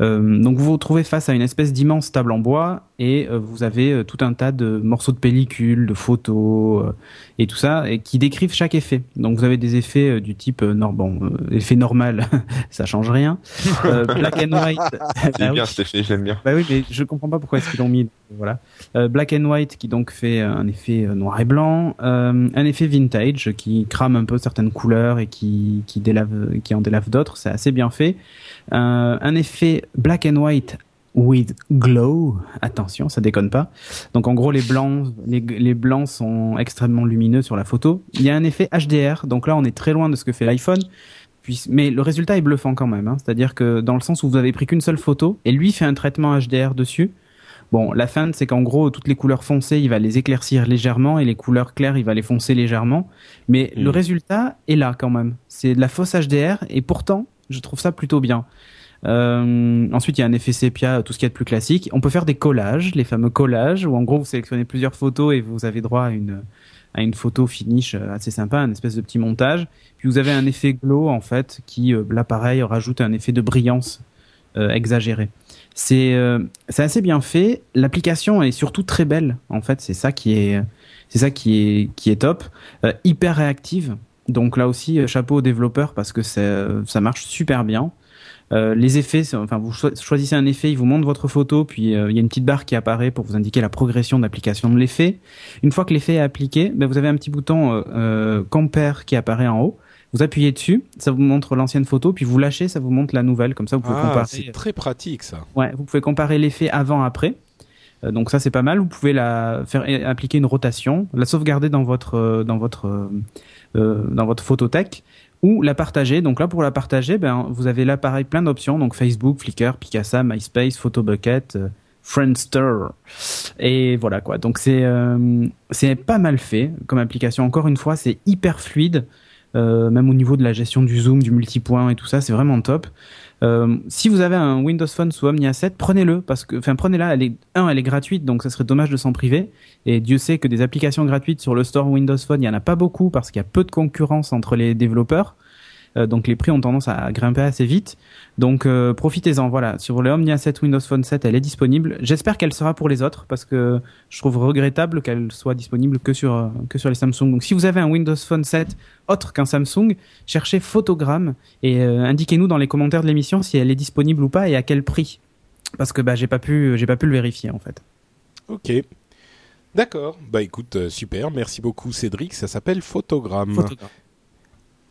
Euh, donc vous vous retrouvez face à une espèce d'immense table en bois et euh, vous avez euh, tout un tas de morceaux de pellicule, de photos et tout ça et qui décrivent chaque effet. Donc vous avez des effets du type non bon effet normal, ça change rien. black and white. bah, bien cet effet, j'aime bien. Bah oui, mais je comprends pas pourquoi est-ce qu'ils l'ont mis. Voilà. black and white qui donc fait un effet noir et blanc, un effet vintage qui crame un peu certaines couleurs et qui qui délave qui en délave d'autres, c'est assez bien fait. un effet black and white with glow. Attention, ça déconne pas. Donc en gros, les blancs, les, blancs sont extrêmement lumineux sur la photo. Il y a un effet HDR. Donc là, on est très loin de ce que fait l'iPhone. Mais le résultat est bluffant quand même. Hein. C'est-à-dire que dans le sens où vous avez pris qu'une seule photo et lui fait un traitement HDR dessus, Bon, la feinte, c'est qu'en gros, toutes les couleurs foncées, il va les éclaircir légèrement et les couleurs claires, il va les foncer légèrement. Mais le Mm. résultat est là quand même. C'est de la fausse HDR et pourtant, je trouve ça plutôt bien. Euh, ensuite, il y a un effet sépia, tout ce qu'il y a de plus classique. On peut faire des collages, les fameux collages, où en gros, vous sélectionnez plusieurs photos et vous avez droit à une, à une photo finish euh, assez sympa, un espèce de petit montage. Puis vous avez un effet glow, en fait, qui, euh, là, pareil, rajoute un effet de brillance euh, exagéré. C'est c'est assez bien fait. L'application est surtout très belle. En fait, c'est ça qui est c'est ça qui est qui est top. Hyper réactive. Donc là aussi, chapeau aux développeurs parce que ça marche super bien. Euh, les effets, enfin vous cho- choisissez un effet, il vous montre votre photo, puis euh, il y a une petite barre qui apparaît pour vous indiquer la progression d'application de l'effet. Une fois que l'effet est appliqué, ben, vous avez un petit bouton euh, euh, compare qui apparaît en haut. Vous appuyez dessus, ça vous montre l'ancienne photo, puis vous lâchez, ça vous montre la nouvelle. Comme ça, vous pouvez Ah, comparer. c'est très pratique ça. Ouais, vous pouvez comparer l'effet avant-après. Euh, donc ça c'est pas mal. Vous pouvez la faire appliquer une rotation, la sauvegarder dans votre euh, dans votre dans votre photothèque ou la partager. Donc là pour la partager, ben vous avez là pareil plein d'options. Donc Facebook, Flickr, Picasa, MySpace, Photobucket, euh, Friendster et voilà quoi. Donc c'est euh, c'est pas mal fait comme application. Encore une fois, c'est hyper fluide. Euh, même au niveau de la gestion du zoom, du multipoint et tout ça, c'est vraiment top. Euh, si vous avez un Windows Phone sous Omnia 7, prenez-le parce que, enfin, prenez-la. Elle est un, elle est gratuite, donc ça serait dommage de s'en priver. Et Dieu sait que des applications gratuites sur le store Windows Phone, il y en a pas beaucoup parce qu'il y a peu de concurrence entre les développeurs. Euh, donc les prix ont tendance à grimper assez vite. Donc euh, profitez-en. Voilà, sur le Omnia 7 Windows Phone 7, elle est disponible. J'espère qu'elle sera pour les autres parce que je trouve regrettable qu'elle soit disponible que sur euh, que sur les Samsung. Donc si vous avez un Windows Phone 7 autre qu'un Samsung, cherchez Photogramme et euh, indiquez-nous dans les commentaires de l'émission si elle est disponible ou pas et à quel prix. Parce que bah j'ai pas pu j'ai pas pu le vérifier en fait. Ok. D'accord. Bah écoute, super. Merci beaucoup Cédric. Ça s'appelle Photogramme. Photogramme.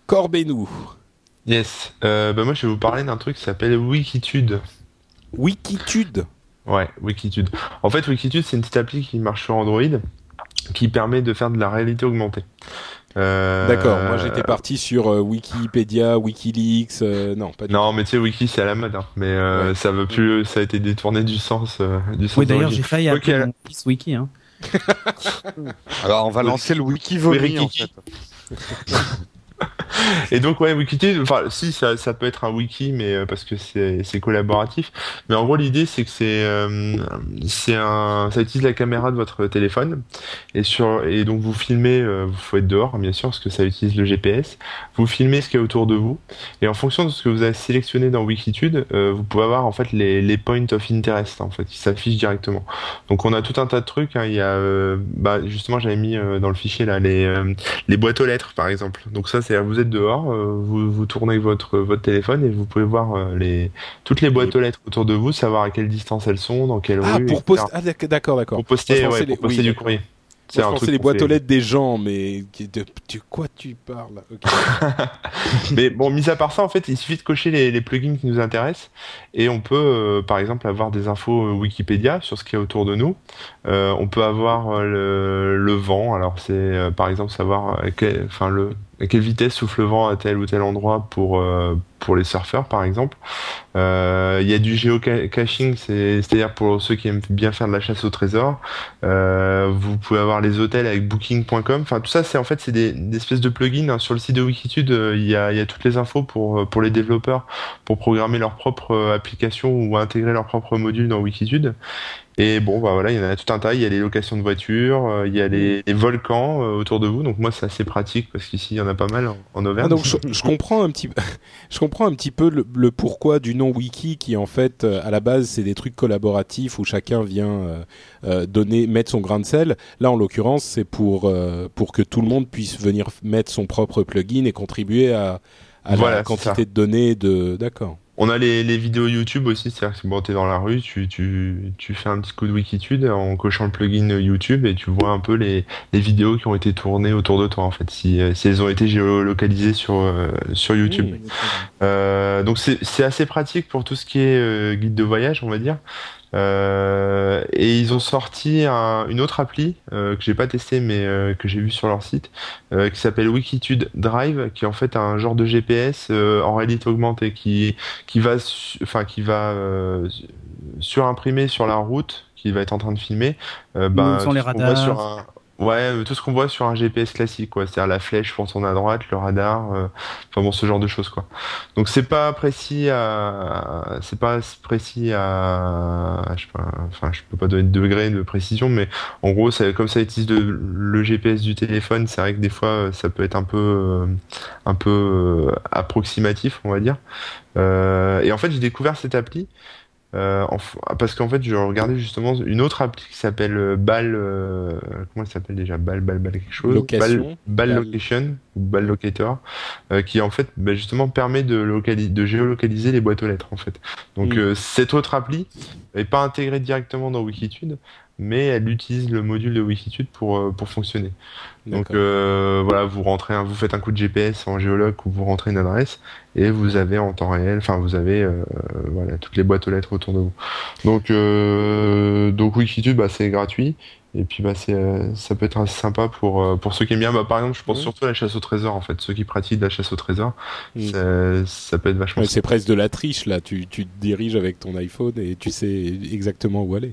Corbez-nous. Yes. Euh, bah moi, je vais vous parler d'un truc qui s'appelle Wikitude. Wikitude. Ouais, Wikitude. En fait, Wikitude, c'est une petite appli qui marche sur Android qui permet de faire de la réalité augmentée. Euh, D'accord. Moi j'étais parti sur euh, Wikipédia, WikiLeaks. euh, non, pas du Non, mais tu sais, Wiki, c'est à la mode, hein. mais euh, Ouais. ça veut plus, ça a été détourné du sens, euh, du sens Oui d'ailleurs j'ai failli Ok, appeler alors- mon fils Wiki hein. Alors on va lancer le wiki vomi en fait. Et donc ouais, Wikitude, enfin si ça, ça peut être un wiki, mais euh, parce que c'est collaboratif. Mais en gros l'idée c'est que c'est euh, c'est un, ça utilise la caméra de votre téléphone et sur et donc vous filmez, euh, vous faut être dehors bien sûr parce que ça utilise le GPS. Vous filmez ce qu'il y a autour de vous et en fonction de ce que vous avez sélectionné dans Wikitude, euh, vous pouvez avoir en fait les les points of interest en fait qui s'affichent directement. Donc on a tout un tas de trucs. hein. Il y a euh, bah justement j'avais mis euh, dans le fichier là les les boîtes aux lettres par exemple. Donc ça c'est vous êtes dehors, euh, vous, vous tournez votre votre téléphone et vous pouvez voir euh, les toutes les boîtes aux lettres autour de vous, savoir à quelle distance elles sont, dans quelle Ah, rue. pour poster. Ah, d'ac- d'accord, d'accord. Pour poster, Moi, ouais, les- pour poster oui, du courrier. Moi, je un pensais truc les boîtes aux lettres des gens, mais de, de quoi tu parles. Mais bon, mis à part ça, en fait, il suffit de cocher les, les plugins qui nous intéressent et on peut, euh, par exemple, avoir des infos Wikipédia sur ce qu'il y a autour de nous. Euh, on peut avoir le, le vent. Alors, c'est euh, par exemple savoir quel, enfin le à quelle vitesse souffle le vent à tel ou tel endroit pour euh, pour les surfeurs, par exemple. Euh, Il y a du géocaching, c'est- c'est-à-dire pour ceux qui aiment bien faire de la chasse au trésor. Euh, vous pouvez avoir les hôtels avec Booking.com. Enfin, tout ça, c'est en fait c'est des, des espèces de plugins hein. sur le site de Wikitude. euh, Il y a, il y a toutes les infos pour euh, pour les développeurs pour programmer leur propre application ou intégrer leur propre module dans Wikitude. Et bon, bah voilà, il y en a tout un tas. Il y a les locations de voitures, euh, il y a les, les volcans euh, autour de vous. Donc moi, c'est assez pratique parce qu'ici, il y en a pas mal en, en Auvergne. Ah, donc je, je comprends un petit, je comprends un petit peu le, le pourquoi du nom wiki qui en fait euh, à la base c'est des trucs collaboratifs où chacun vient euh, donner, mettre son grain de sel. Là en l'occurrence c'est pour euh, pour que tout le monde puisse venir mettre son propre plugin et contribuer à, à Voilà, la quantité de données de. D'accord. On a les, les vidéos YouTube aussi, c'est-à-dire que bon, t'es dans la rue, tu, tu, tu fais un petit coup de Wikitude en cochant le plugin YouTube et tu vois un peu les, les vidéos qui ont été tournées autour de toi en fait, si, euh, si elles ont été géolocalisées sur, euh, sur YouTube. Euh, donc c'est c'est assez pratique pour tout ce qui est euh, guide de voyage, on va dire. Euh, et ils ont sorti un- une autre appli euh, que j'ai pas testé mais euh, que j'ai vu sur leur site euh, qui s'appelle Wikitude Drive qui est en fait un genre de GPS euh, en réalité augmentée qui qui va enfin qui va euh, surimprimer sur la route qui va être en train de filmer, Où sont les radars sur un- Ouais, euh, tout ce qu'on voit sur un GPS classique, quoi. C'est-à-dire la flèche pour tourner à droite, le radar, euh, enfin bon, ce genre de choses, quoi. Donc c'est pas précis à, c'est pas précis à, je sais pas, enfin je peux pas donner de degré de précision, mais en gros, comme ça utilise le, GPS du téléphone, c'est vrai que des fois euh, ça peut être un peu, euh, un peu approximatif, on va dire. Euh, et en fait, j'ai découvert cette appli. Euh, en parce qu'en fait, je regardais justement une autre appli qui s'appelle euh, Ball. euh, comment elle s'appelle déjà? Ball, Ball, Ball quelque chose? Location. Ball. Location ou Ball Locator, euh, qui en fait bah, justement permet de, locali- de géolocaliser les boîtes aux lettres en fait. Donc Mm. cette autre appli n'est pas intégrée directement dans Wikitude, mais elle utilise le module de Wikitude pour pour fonctionner. Donc voilà, vous rentrez, vous faites un coup de GPS en géologue ou vous rentrez une adresse et vous avez en temps réel, enfin vous avez euh, voilà toutes les boîtes aux lettres autour de vous. Donc euh, donc Wikitude, bah c'est gratuit et puis bah c'est euh, ça peut être assez sympa pour euh, pour ceux qui aiment bien. Bah par exemple, je pense Mhm. surtout à la chasse au trésor en fait, ceux qui pratiquent la chasse au trésor, Mhm. ça, ça peut être vachement. Ouais, c'est presque de la triche là. Tu, tu te diriges avec ton iPhone et tu sais exactement où aller.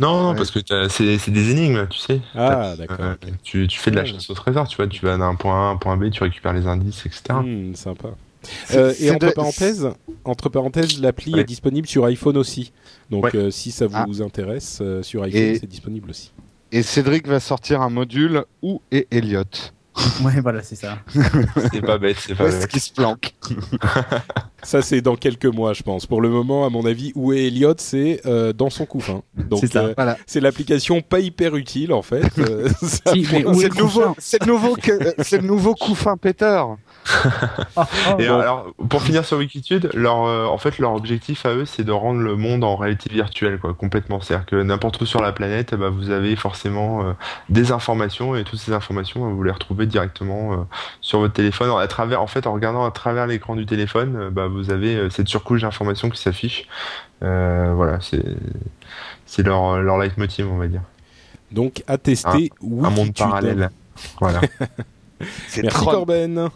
Non non Ouais. parce que c'est c'est des énigmes, tu sais. Ah, d'accord. Euh, tu, tu fais de la chasse au trésor, tu vois, tu vas d'un point A à un point B, tu récupères les indices, etc. Hmm, sympa. Euh, et entre de- parenthèses, entre parenthèses, l'appli Ouais. est disponible sur iPhone aussi. Donc, Ouais. euh, si ça Ah. vous intéresse, euh, sur iPhone, Et- c'est disponible aussi. Et Cédric va sortir un module où est Elliot Ouais, voilà, c'est ça. C'est pas bête, c'est pas bête. qu'il se planque Ça, c'est dans quelques mois, je pense. Pour le moment, à mon avis, où est Elliot, c'est euh, dans son couffin. Donc, C'est ça. euh, Voilà. c'est l'application pas hyper utile, en fait. Euh, Si, C'est le le nouveau, le nouveau, que- c'est le nouveau couffin Peter. Oh, oh. Et alors, pour finir sur Wikitude, leur, euh, en fait, leur objectif à eux, c'est de rendre le monde en réalité virtuelle, quoi, complètement. C'est-à-dire que n'importe où sur la planète, bah, vous avez forcément euh, des informations et toutes ces informations, vous les retrouvez directement euh, sur votre téléphone. À travers, en fait, en regardant à travers l'écran du téléphone, euh, bah, vous avez euh, cette surcouche d'informations qui s'affiche. Euh, voilà, c'est c'est leur leur leitmotiv, on va dire. Donc, à tester Un monde Wikitude. parallèle. Voilà. C'est Merci trop- Corben.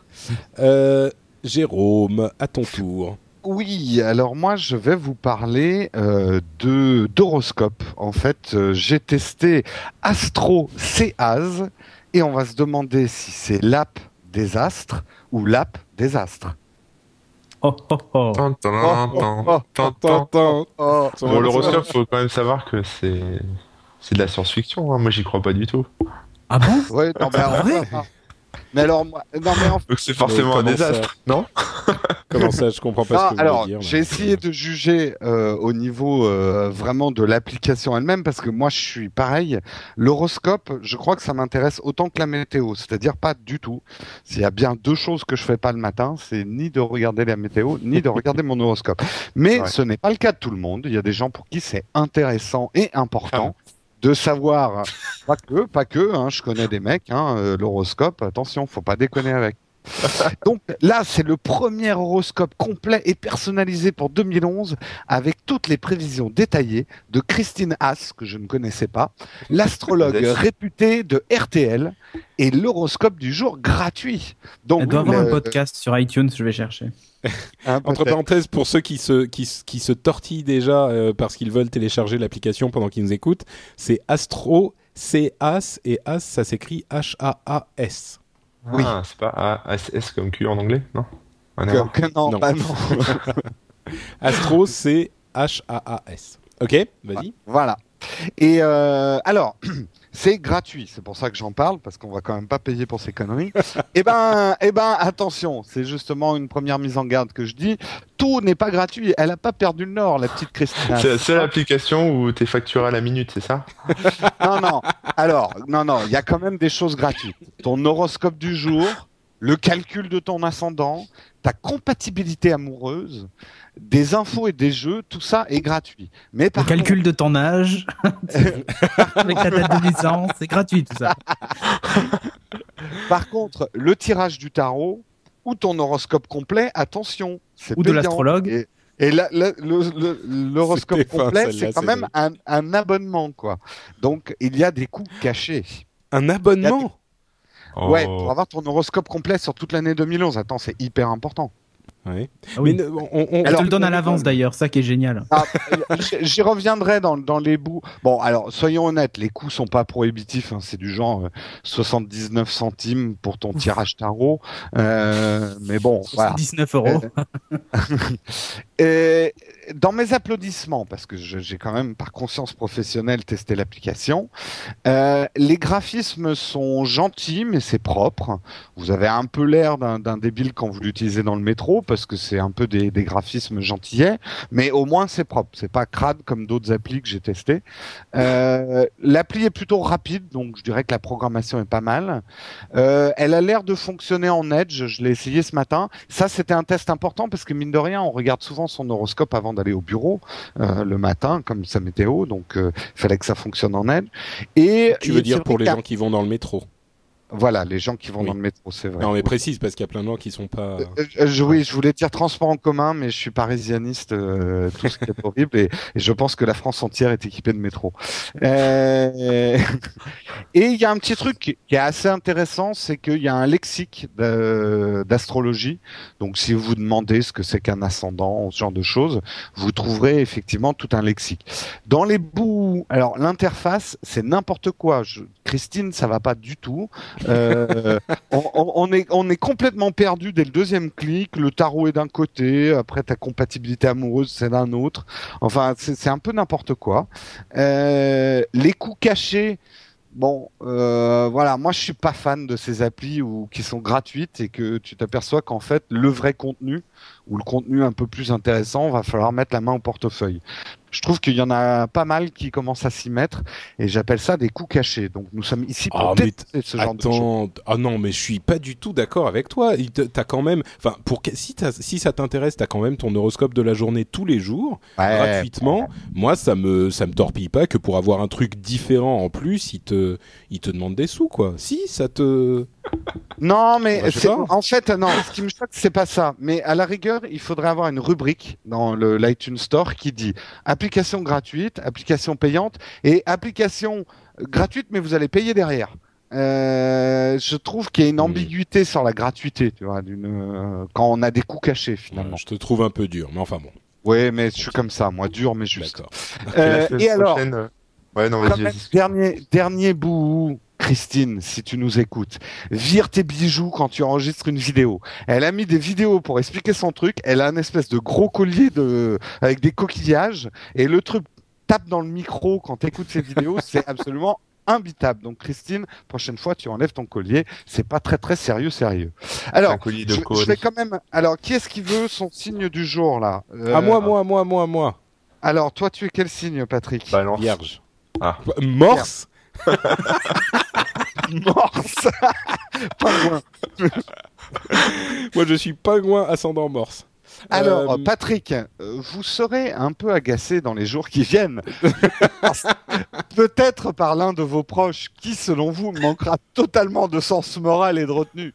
Euh, Jérôme, à ton tour. Oui, alors moi je vais vous parler euh, de d'horoscope. En fait, euh, j'ai testé Astro Caz et on va se demander si c'est l'app des astres ou l'app des astres. Oh, oh, oh. Oh, Bon, l'horoscope, faut quand même savoir que c'est c'est de la science-fiction. hein. Moi, j'y crois pas du tout. Ah bon? Ouais, non, mais, alors, Ouais. Mais alors, moi- non, mais en Donc c'est forcément un comment ça désastre, non Comment ça, je comprends pas Non, ce que vous alors, voulez dire. j'ai essayé de juger euh, au niveau euh, vraiment de l'application elle-même parce que moi, je suis pareil. L'horoscope, je crois que ça m'intéresse autant que la météo, c'est-à-dire pas du tout. S'il y a bien deux choses que je fais pas le matin, c'est ni de regarder la météo, ni de regarder mon horoscope. Mais Ouais. ce n'est pas le cas de tout le monde. Il y a des gens pour qui c'est intéressant et important. De savoir, pas que, pas que, hein, je connais des mecs, hein, euh, l'horoscope, attention, faut pas déconner avec. Donc là, c'est le premier horoscope complet et personnalisé pour 2011 avec toutes les prévisions détaillées de Christine Haas, que je ne connaissais pas, l'astrologue Yes. réputé de RTL et l'horoscope du jour gratuit. Donc, Elle doit avoir le- un podcast sur iTunes, je vais chercher. hein, Entre parenthèses, pour ceux qui se, qui, se- qui se tortillent déjà euh, parce qu'ils veulent télécharger l'application pendant qu'ils nous écoutent, c'est Astro, c'est As, et As, ça s'écrit H-A-A-S. Oui. Ah, c'est pas A-S-S comme Q en anglais, non? Que- non, Non. bah non. Astro, c'est H-A-A-S. Ok, vas-y. Voilà. Et euh, alors, c'est gratuit, c'est pour ça que j'en parle parce qu'on va quand même pas payer pour ces conneries. eh ben, eh ben, attention, c'est justement une première mise en garde que je dis. Tout n'est pas gratuit. Elle a pas perdu le nord, la petite Christina. C'est la seule application où t'es facturé à la minute, c'est ça? Non, non. Alors, non, non, il y a quand même des choses gratuites. Ton horoscope du jour, le calcul de ton ascendant, ta compatibilité amoureuse, des infos et des jeux, tout ça est gratuit. Mais Le par calcul de ton âge, avec ta date de naissance, c'est gratuit tout ça. Par contre, le tirage du tarot ou ton horoscope complet, attention, c'est Ou de l'astrologue. Et, et là, là, le- le- l'horoscope complet, c'est quand c'est même un, un abonnement, quoi. Donc, il y a des coûts cachés. Un abonnement? Ouais, Oh. pour avoir ton horoscope complet sur toute l'année 2011. Attends, c'est hyper important. Ah oui. Mais ne- on, on- Elle Alors, te le donne à l'avance d'ailleurs, ça qui est génial. Ah, J'y reviendrai dans, dans les bouts. Bon, alors soyons honnêtes, les coûts sont pas prohibitifs. hein, c'est du genre euh, 79 centimes pour ton tirage tarot. Euh, mais bon, voilà. 19 euros. Et dans mes applaudissements, parce que j'ai quand même par conscience professionnelle testé l'application, euh, les graphismes sont gentils, mais c'est propre. Vous avez un peu l'air d'un débile quand vous l'utilisez dans le métro, parce que c'est un peu des, graphismes gentillets, mais au moins c'est propre. C'est pas crade comme d'autres applis que j'ai testé. Euh, L'appli est plutôt rapide, donc je dirais que la programmation est pas mal. Euh, elle a l'air de fonctionner en Edge. Je l'ai essayé ce matin. Ça, c'était un test important parce que mine de rien, on regarde souvent son horoscope avant d'aller au bureau euh, le matin, comme sa météo. Donc, euh, il fallait que ça fonctionne en Edge. Et Tu veux dire pour les gens qui vont dans le métro? Voilà, les gens qui vont Oui. dans le métro, c'est vrai. Non, mais précise parce qu'il y a plein de gens qui sont pas. Euh, euh, je, oui, je voulais dire transport en commun, mais je suis parisianiste, euh, tout ce qui est horrible, et, et je pense que la France entière est équipée de métro. Euh, et il y a un petit truc qui est assez intéressant, c'est qu'il y a un lexique d'astrologie. Donc, si vous vous demandez ce que c'est qu'un ascendant, ce genre de choses, vous trouverez effectivement tout un lexique. Dans les bouts, alors l'interface, c'est n'importe quoi. Je- Christine, ça va pas du tout. Euh, on, est, complètement perdu dès le deuxième clic. Le tarot est d'un côté, après ta compatibilité amoureuse c'est d'un autre. Enfin, c'est un peu n'importe quoi. Euh, les coups cachés. Bon, euh, voilà, moi je suis pas fan de ces applis qui sont gratuites et que tu t'aperçois qu'en fait le vrai contenu ou le contenu un peu plus intéressant va falloir mettre la main au portefeuille. Je trouve qu'il y en a pas mal qui commencent à s'y mettre et j'appelle ça des coups cachés. Donc nous sommes ici pour Ah, ce genre de choses. Ah non, mais je suis pas du tout d'accord avec toi. T'as quand même, enfin, pour si, ça t'intéresse, t'as quand même ton horoscope de la journée tous les jours, Ouais, gratuitement. Moi, ça me, ça me torpille pas que pour avoir un truc différent en plus, il te, il te demande des sous, quoi. Si, ça te. Non, mais Bah, en fait, non. Ce qui me choque, c'est pas ça. Mais à la rigueur, il faudrait avoir une rubrique dans le l'iTunes Store qui dit application gratuite, application payante et application gratuite, mais vous allez payer derrière. Euh, je trouve qu'il y a une ambiguïté sur la gratuité, tu vois, d'une euh, quand on a des coûts cachés finalement. je te trouve un peu dur, mais enfin bon, Oui, mais je suis comme ça, moi, dur mais juste. Et Euh, alors, euh, Ouais, non, Quand même, dernier, dernier bout, Christine, si tu nous écoutes, vire tes bijoux quand tu enregistres une vidéo. Elle a mis des vidéos pour expliquer son truc. Elle a un espèce de gros collier de, avec des coquillages et le truc tape dans le micro quand tu écoutes ces vidéos. C'est absolument imbitable. Donc Christine, prochaine fois tu enlèves ton collier. C'est pas très très sérieux sérieux. Alors, un collier de je, vais quand même. Alors, qui est-ce qui veut son signe du jour là? Euh, À moi, moi, moi, moi, moi. Alors, toi, tu es quel signe, Patrick? Balance. Vierge. Ah. Morse? Morse. Pingouin. Moi, je suis pingouin ascendant Morse. Alors, Euh, Patrick, euh, vous serez un peu agacé dans les jours qui viennent. Peut-être par l'un de vos proches qui, selon vous, manquera totalement de sens moral et de retenue.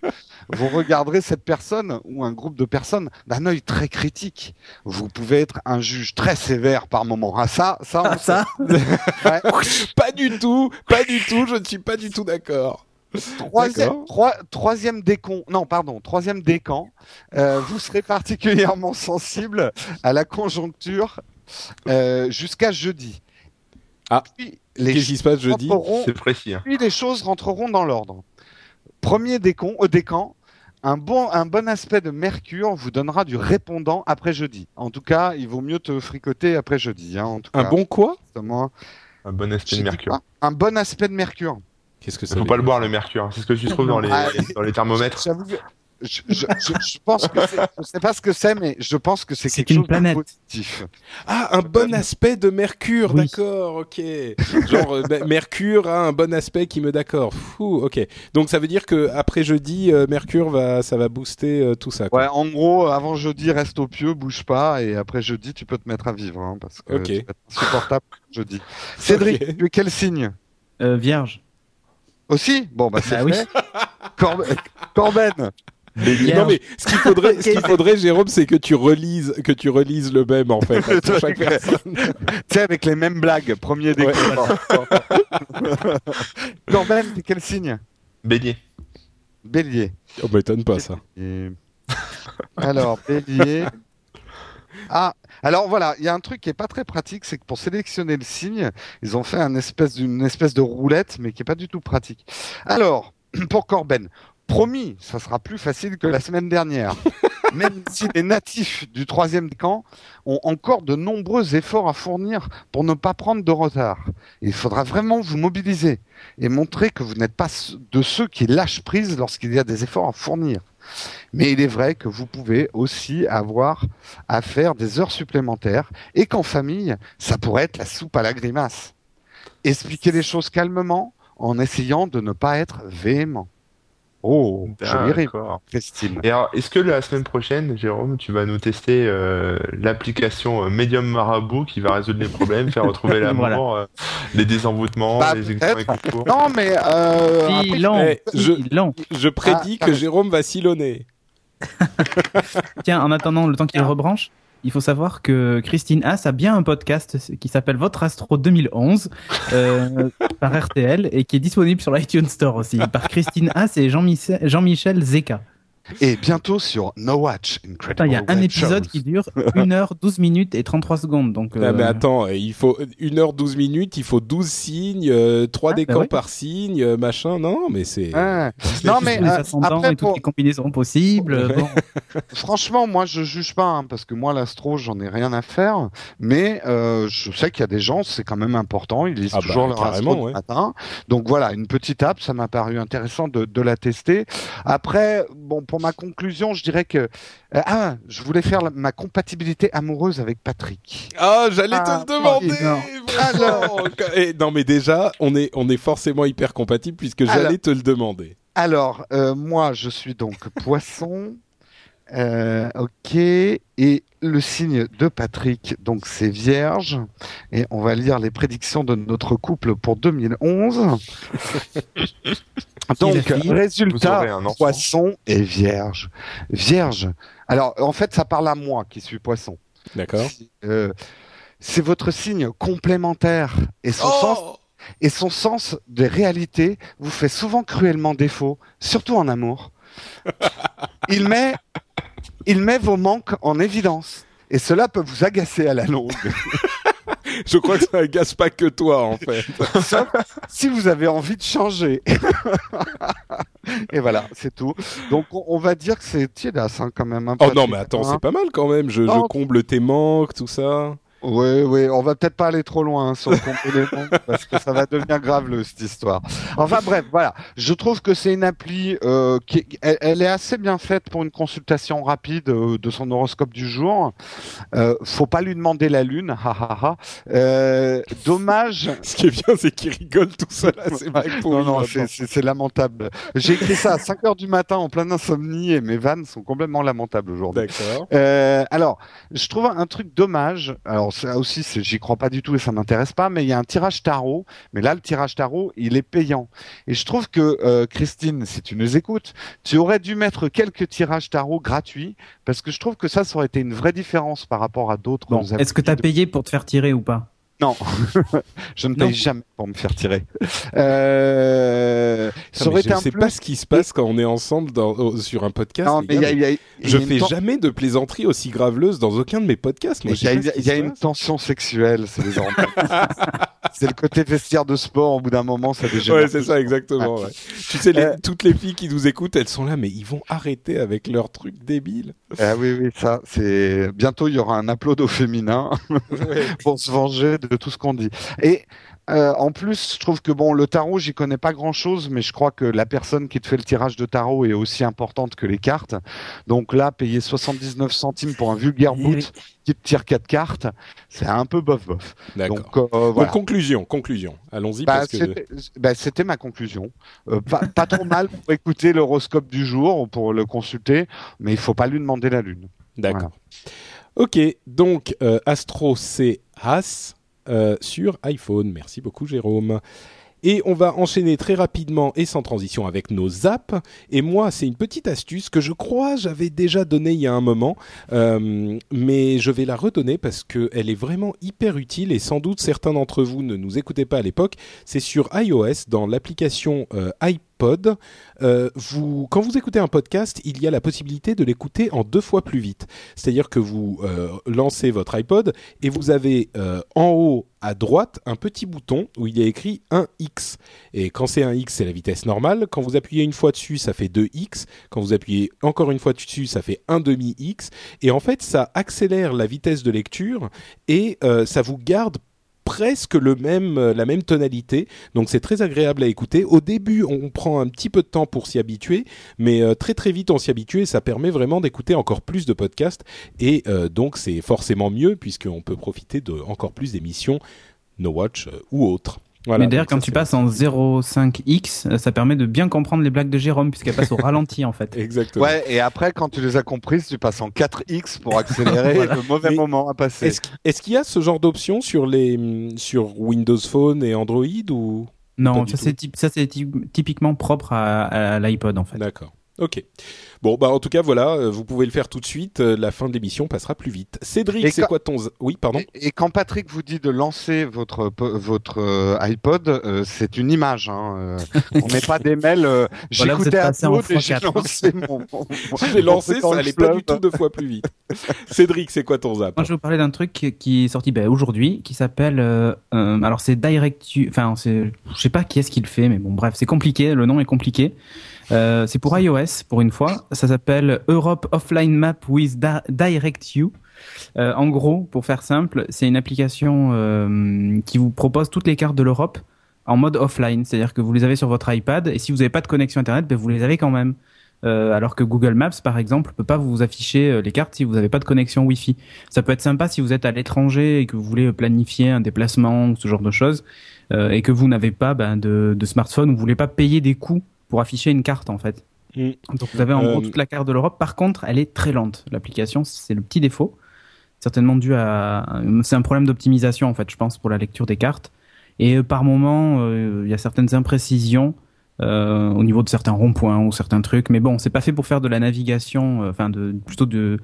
Vous regarderez cette personne ou un groupe de personnes d'un œil très critique. Vous pouvez être un juge très sévère par moment. Ah ça, ça, on Ah, ça Ouais. pas du tout, pas du tout. Je ne suis pas du tout d'accord. Troisième, D'accord. troi- troisième décon, non pardon, troisième décan, euh, vous serez particulièrement sensible à la conjoncture euh, jusqu'à jeudi. Ah. Puis les, Qu'est-ce qui se passe jeudi? C'est précis. hein. puis les choses rentreront dans l'ordre. Premier décon, euh, décan, un bon, un bon aspect de Mercure vous donnera du répondant après jeudi. En tout cas, il vaut mieux te fricoter après jeudi. Hein, en tout Un cas, bon quoi? Un bon aspect de mercure. quoi? Un bon aspect de Mercure. Qu'est-ce que ça Il faut pas le boire le mercure. C'est ce que tu trouves dans les, Ah, dans les thermomètres. Je, je, je, je pense que c'est- je sais pas ce que c'est, mais je pense que c'est quelque une chose planète. de positif. Ah, un bon aspect de Mercure, Oui. d'accord, ok. Genre euh, Mercure a un bon aspect qui me d'accord. Fou, ok. Donc ça veut dire que après jeudi, euh, Mercure va, ça va booster euh, tout ça. Quoi. Ouais, en gros, avant jeudi, reste au pieu, bouge pas, et après jeudi, tu peux te mettre à vivre, hein, parce que Ok. tu vas être insupportable jeudi. Cédric, Ok. tu es quel signe? Euh, Vierge. Aussi Bon, bah c'est Bah oui. Corbe- Corben. Non mais ce qu'il faudrait, ce qu'il faudrait, Jérôme, c'est que tu relises, que tu relises le même en fait pour chaque Ouais. personne. tu sais, avec les mêmes blagues, premier déco. Corben, quel signe? Bélier. Bélier. On m'étonne pas ça. Alors, bélier. Ah, alors voilà, il y a un truc qui est pas très pratique, c'est que pour sélectionner le signe, ils ont fait un espèce d'une espèce de roulette, mais qui est pas du tout pratique. Alors, pour Corben, promis, ça sera plus facile que la semaine dernière. Même si les natifs du troisième camp ont encore de nombreux efforts à fournir pour ne pas prendre de retard. Il faudra vraiment vous mobiliser et montrer que vous n'êtes pas de ceux qui lâchent prise lorsqu'il y a des efforts à fournir. Mais il est vrai que vous pouvez aussi avoir à faire des heures supplémentaires et qu'en famille, ça pourrait être la soupe à la grimace. Expliquer les choses calmement en essayant de ne pas être véhément. Oh, joli rime, D'accord. Christine. Et alors, est-ce que la semaine prochaine, Jérôme, tu vas nous tester euh, l'application euh, Medium Marabout qui va résoudre les problèmes, faire retrouver l'amour, euh, les désenvoûtements, Bah, les examens concours? Non, mais euh, après, Filant, Eh, je- filant. Je prédis Ah, que ah. Jérôme va silonner. Tiens, en attendant le temps qu'il rebranche, il faut savoir que Christine Haas a bien un podcast qui s'appelle Votre Astro 2011 euh, par RTL et qui est disponible sur l'iTunes Store aussi par Christine Haas et Jean-Michel Jean-Michel Zeka. Et bientôt sur No Watch Incredible Il y a un épisode Shows. qui dure 1 heure 12 minutes et 33 secondes. Donc, Ah, mais euh, attends, il faut 1h12 minutes, il faut 12 signes, euh, 3 Ah, bah décans ouais. par signe, euh, machin. Non, mais c'est. Ah. Non, mais euh, après, et toutes pour- les combinaisons possibles. Ouais. Bon. franchement, moi, je juge pas, hein, parce que moi, l'astro, j'en ai rien à faire. Mais euh, je sais qu'il y a des gens, c'est quand même important. Ils lisent Ah bah, toujours leur astro ouais. matin. Donc voilà, une petite app, ça m'a paru intéressant de, de la tester. Après, bon, pour ma conclusion, je dirais que euh, ah, je voulais faire la- ma compatibilité amoureuse avec Patrick. Ah, j'allais Ah, te le demander. non. vraiment. Eh, non, mais déjà, on est on est forcément hyper compatible puisque j'allais Alors. te le demander. Alors, euh, moi, je suis donc poisson. Euh, ok. Et le signe de Patrick, donc c'est vierge. Et on va lire les prédictions de notre couple pour 2011. donc, résultat, poisson et vierge. Vierge. Alors, en fait, ça parle à moi qui suis poisson. D'accord. Euh, c'est votre signe complémentaire et son sens Oh et son sens des réalités vous fait souvent cruellement défaut, surtout en amour. Il met, il met vos manques en évidence. Et cela peut vous agacer à la longue. Je crois que ça agace pas que toi en fait. Sauf si vous avez envie de changer. Et voilà, c'est tout. Donc on, va dire que c'est tiédas hein, quand même. hein, Oh non, mais attends, hein. c'est pas mal quand même. Je, comble tes manques, tout ça. Oui, oui, on va peut-être pas aller trop loin hein, sur le compte des noms, parce que ça va devenir grave le, cette histoire. Enfin bref, voilà. Je trouve que c'est une appli euh, qui, elle, elle est assez bien faite pour une consultation rapide euh, de son horoscope du jour. Euh, faut pas lui demander la lune, ha ha ha. Euh, dommage. Ce qui est bien, c'est qu'il rigole tout seul à ces blagues pourries Non, non, c'est- c'est c'est lamentable. J'ai écrit ça à 5 heures du matin en pleine insomnie et mes vannes sont complètement lamentables aujourd'hui. D'accord. Euh, alors, je trouve un truc dommage. Alors ça aussi, j'y crois pas du tout et ça m'intéresse pas. Mais il y a un tirage tarot. Mais là, le tirage tarot, il est payant. Et je trouve que euh, Christine, si tu nous écoutes, tu aurais dû mettre quelques tirages tarot gratuits parce que je trouve que ça, ça aurait été une vraie différence par rapport à d'autres. Bon, est-ce que tu as payé pour te faire tirer ou pas? Non, je ne paye Non. jamais pour me faire tirer. Euh, ça aurait je un sais plus. pas ce qui se passe quand on est ensemble dans, sur un podcast. Non, mais gars, y a- y a Je fais ten- jamais de plaisanteries aussi graveleuses dans aucun de mes podcasts. Il y a, y y une tension sexuelle, c'est les c'est le côté vestiaire de sport. Au bout d'un moment, ça dégénère. Ouais, c'est ça, exactement. ouais. Tu sais, les- Euh, toutes les filles qui nous écoutent, elles sont là, mais ils vont arrêter avec leurs trucs débiles. Ah oui, oui, ça, c'est bientôt il y aura un upload au féminin pour se venger de tout ce qu'on dit. Et euh, en plus, je trouve que bon, le tarot, j'y connais pas grand chose, mais je crois que la personne qui te fait le tirage de tarot est aussi importante que les cartes. Donc là, payer 79 centimes pour un vulgaire boot oui. qui te tire quatre cartes, c'est un peu bof bof. Donc euh, Donc, conclusion, conclusion. Allons-y Bah, bah, c'était ma conclusion. Euh, pas, pas trop mal pour écouter l'horoscope du jour ou pour le consulter, mais il faut pas lui demander la lune. D'accord. Ok, donc euh, Astro c'est As euh, sur iPhone. Merci beaucoup Jérôme. Et on va enchaîner très rapidement et sans transition avec nos apps. Et moi, c'est une petite astuce que je crois j'avais déjà donnée il y a un moment, euh, mais je vais la redonner parce qu'elle est vraiment hyper utile et sans doute certains d'entre vous ne nous écoutaient pas à l'époque. C'est sur iOS dans l'application euh, iP- iPod, euh, vous, quand vous écoutez un podcast, il y a la possibilité de l'écouter en deux fois plus vite. C'est-à-dire que vous euh, lancez votre iPod et vous avez euh, en haut à droite un petit bouton où il y a écrit 1x. Et quand c'est 1x, c'est la vitesse normale. Quand vous appuyez une fois dessus, ça fait 2x. Quand vous appuyez encore une fois dessus, ça fait 1 demi x. Et en fait, ça accélère la vitesse de lecture et ça vous garde presque le même, euh, la même tonalité. Donc c'est très agréable à écouter. Au début, on prend un petit peu de temps pour s'y habituer, mais euh, très très vite on s'y habitue et ça permet vraiment d'écouter encore plus de podcasts. Et euh, donc c'est forcément mieux puisqu'on peut profiter de encore plus d'émissions No Watch ou autres. Voilà, Mais d'ailleurs, ça, quand tu passes en 0,5x, euh, ça permet de bien comprendre les blagues de Jérôme, puisqu'elle passe au ralenti, en fait. Exactement. Ouais, et après, quand tu les as comprises, tu passes en 4X pour accélérer le mauvais Mais moment à passer. Est-ce qu'il y a ce genre d'option sur les hum, sur Windows Phone et Android ou Non, ça c'est typiquement propre à, à l'iPod, en fait. D'accord. Ok. Bon, bah en tout cas, voilà, euh, vous pouvez le faire tout de suite. euh, La fin de l'émission passera plus vite. Cédric, c'est quand- quoi ton... Oui, pardon? Et, et quand Patrick vous dit de lancer votre po- votre euh, iPod, euh, c'est une image. Hein, euh, on met pas des mails. Euh, J'écoutais un et j'ai x4. lancé mon. mon- J'ai lancé, ça allait pas du tout deux fois plus vite. Cédric, c'est quoi ton zap? Moi, je vais vous parler d'un truc qui- est sorti ben, aujourd'hui, qui s'appelle. euh, euh, alors, c'est Direct. Enfin, c'est. Je sais pas qui est-ce qui le fait, mais bon, bref, c'est compliqué. Le nom est compliqué. Euh, c'est pour iOS, pour une fois. Ça s'appelle Europe Offline Map with Di- Direct You. Euh, en gros, pour faire simple, c'est une application euh, qui vous propose toutes les cartes de l'Europe en mode offline, c'est-à-dire que vous les avez sur votre iPad et si vous n'avez pas de connexion internet, ben vous les avez quand même. Euh, alors que Google Maps, par exemple, peut pas vous afficher les cartes si vous n'avez pas de connexion Wi-Fi. Ça peut être sympa si vous êtes à l'étranger et que vous voulez planifier un déplacement ou ce genre de choses et que vous n'avez pas ben, de, de smartphone ou vous voulez pas payer des coûts pour afficher une carte en fait. Mm. Donc vous avez en Euh, gros toute la carte de l'Europe. Par contre, elle est très lente. L'application, c'est le petit défaut. Certainement dû à, c'est un problème d'optimisation en fait, je pense, pour la lecture des cartes. Et euh, par moment, euh, il y a certaines imprécisions euh, au niveau de certains ronds-points ou certains trucs. Mais bon, c'est pas fait pour faire de la navigation, euh, enfin de plutôt de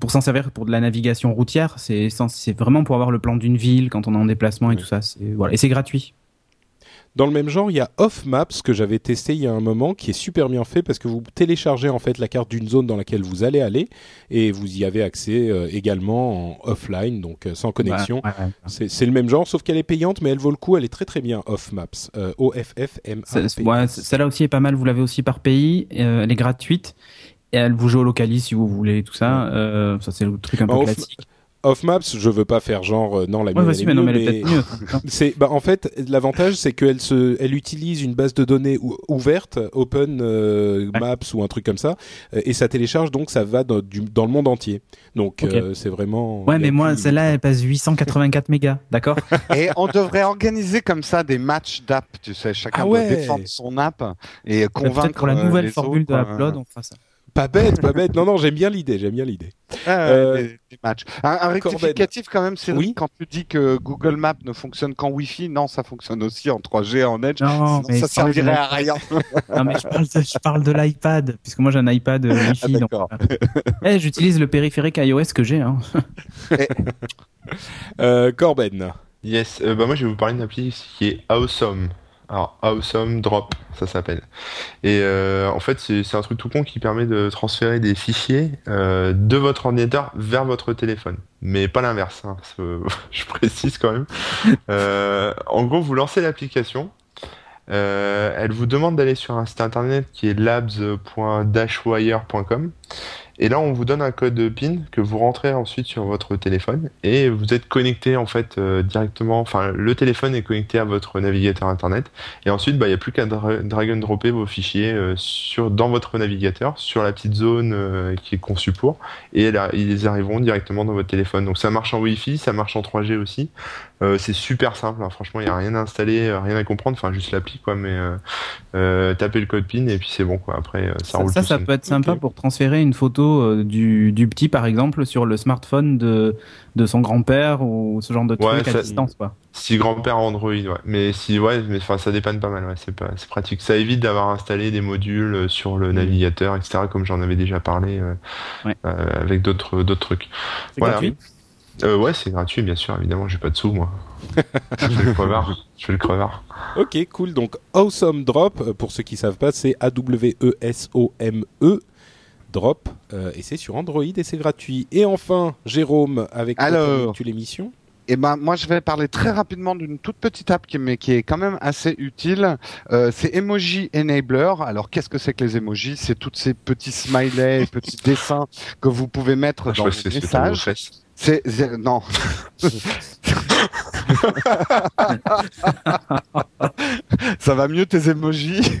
pour s'en servir pour de la navigation routière. C'est c'est vraiment pour avoir le plan d'une ville quand on est en déplacement et Oui. tout ça. Voilà, et c'est gratuit. Dans le même genre, il y a Off Maps que j'avais testé il y a un moment, qui est super bien fait parce que vous téléchargez en fait la carte d'une zone dans laquelle vous allez aller et vous y avez accès euh, également en offline, donc euh, sans connexion. Ouais, ouais, ouais. C'est c'est le même genre, sauf qu'elle est payante, mais elle vaut le coup. Elle est très très bien. Off Maps, euh, O F F M A celle-là aussi est pas mal. Vous l'avez aussi par pays. euh, elle est gratuite. Et elle vous géolocalise si vous voulez tout ça. Ça c'est le truc un peu Off- classique. Off Maps, je veux pas faire genre euh, non la Ouais, mienne, elle mais est non, mais elle est mais- peut-être mieux. C'est bah en fait l'avantage c'est qu'elle se elle utilise une base de données ou- ouverte Open euh, Ouais. Maps ou un truc comme ça euh, et ça télécharge donc ça va dans, du- dans le monde entier donc euh, c'est vraiment Ouais, mais a moi, plus- celle-là, elle passe 884 mégas, d'accord Et on devrait organiser comme ça des matchs d'app, tu sais, chacun Ah ouais. doit défendre son app et Peut-être convaincre pour la nouvelle formule autres, de Upload, on fera ça. Pas bête pas bête non non j'aime bien l'idée j'aime bien l'idée ouais, Euh, des, des matchs. Un, un Corben. rectificatif quand même, c'est Oui. quand tu dis que Google Maps ne fonctionne qu'en Wi-Fi, non, ça fonctionne aussi en 3G, en Edge. Non, Sinon, mais ça servirait à rien. Non, mais je parle de, je parle de l'iPad, puisque moi j'ai un iPad euh, Wi-Fi. Ah, donc, d'accord. euh, eh, j'utilise le périphérique iOS que j'ai. Hein. euh, Corben Yes, euh, bah moi je vais vous parler d'une appli qui est Awesome. Alors Awesome Drop, ça s'appelle. Et euh, en fait c'est un truc tout con qui permet de transférer des fichiers euh, de votre ordinateur vers votre téléphone, mais pas l'inverse. hein, je précise quand même. Euh, en gros, vous lancez l'application. euh, elle vous demande d'aller sur un site internet qui est labs.dashwire.com et là on vous donne un code PIN que vous rentrez ensuite sur votre téléphone et vous êtes connecté en fait euh, directement, enfin le téléphone est connecté à votre navigateur internet et ensuite bah, il n'y a plus qu'à dra- drag and dropper vos fichiers euh, sur, dans votre navigateur sur la petite zone euh, qui est conçue pour et là, ils arriveront directement dans votre téléphone. Donc ça marche en Wi-Fi, ça marche en 3G aussi. Euh, c'est super simple, hein. franchement il n'y a rien à installer, euh, rien à comprendre, enfin juste l'appli quoi, mais euh, euh, tapez le code PIN et puis c'est bon quoi. Après euh, ça, Ça, roule ça, tout ça seul. peut être sympa pour transférer une photo euh, du, du petit, par exemple, sur le smartphone de, de son grand-père ou ce genre de Ouais, truc à ça- distance. Quoi. Si grand-père Android, ouais. Mais si, ouais, mais enfin, ça dépanne pas mal, ouais. C'est pas, c'est pratique. Ça évite d'avoir installé des modules sur le navigateur, etc., comme j'en avais déjà parlé euh, Ouais. euh, avec d'autres, d'autres trucs. C'est Voilà. gratuit. Euh, ouais, c'est gratuit, bien sûr, évidemment, j'ai pas de sous, moi. je fais le crevard. Je fais le crevard. Ok, cool. Donc, Awesome Drop, euh, pour ceux qui savent pas, c'est A-W-E-S-O-M-E. Drop, euh, et c'est sur Android et c'est gratuit. Et enfin, Jérôme, avec Alors. tu l'émission Eh ben, moi, je vais parler très rapidement d'une toute petite app qui, mais qui est quand même assez utile. Euh, c'est Emoji Enabler. Alors, qu'est-ce que c'est que les emojis? C'est tous ces petits smileys, petits dessins que vous pouvez mettre Ah, dans vos messages. C'est- non. Ça va mieux tes emojis.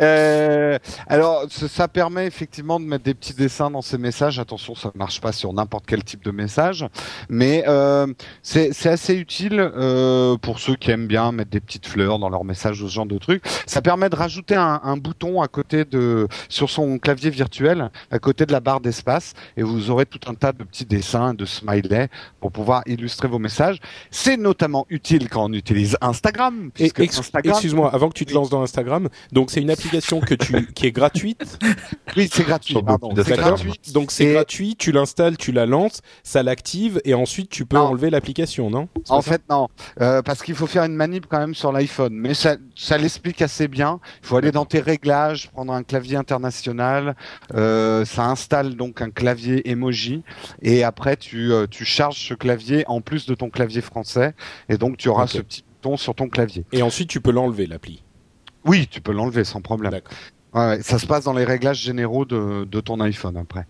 Euh, alors, ça, permet effectivement de mettre des petits dessins dans ces messages. Attention, ça ne marche pas sur n'importe quel type de message, mais euh, c'est assez utile euh, pour ceux qui aiment bien mettre des petites fleurs dans leurs messages ou ce genre de trucs. Ça permet de rajouter un, un bouton à côté de sur son clavier virtuel, à côté de la barre d'espace, et vous aurez tout un tas de petits dessins, de smileys pour pouvoir illustrer vos messages. C'est notamment utile quand on utilise Instagram, Et puisque ex- Instagram, Excuse-moi, avant que tu te lances dans Instagram, donc c'est une application que tu, qui est gratuite, oui, c'est gratuit. Pardon, c'est gratuit. Donc c'est Et- gratuit, tu l'installes, tu la lances, ça l'active et ensuite tu peux Non. enlever l'application, non? En fait, non, Euh, parce qu'il faut faire une manip quand même sur l'iPhone, mais ça, ça l'explique assez bien. Il faut aller dans tes réglages, prendre un clavier international. Euh, ça installe donc un clavier emoji, et après tu, euh, tu charges ce clavier en plus de ton clavier français, et donc tu auras ce petit bouton sur ton clavier. Et ensuite tu peux l'enlever l'appli. Oui, tu peux l'enlever sans problème. Ouais, ça se passe dans les réglages généraux de, de ton iPhone après.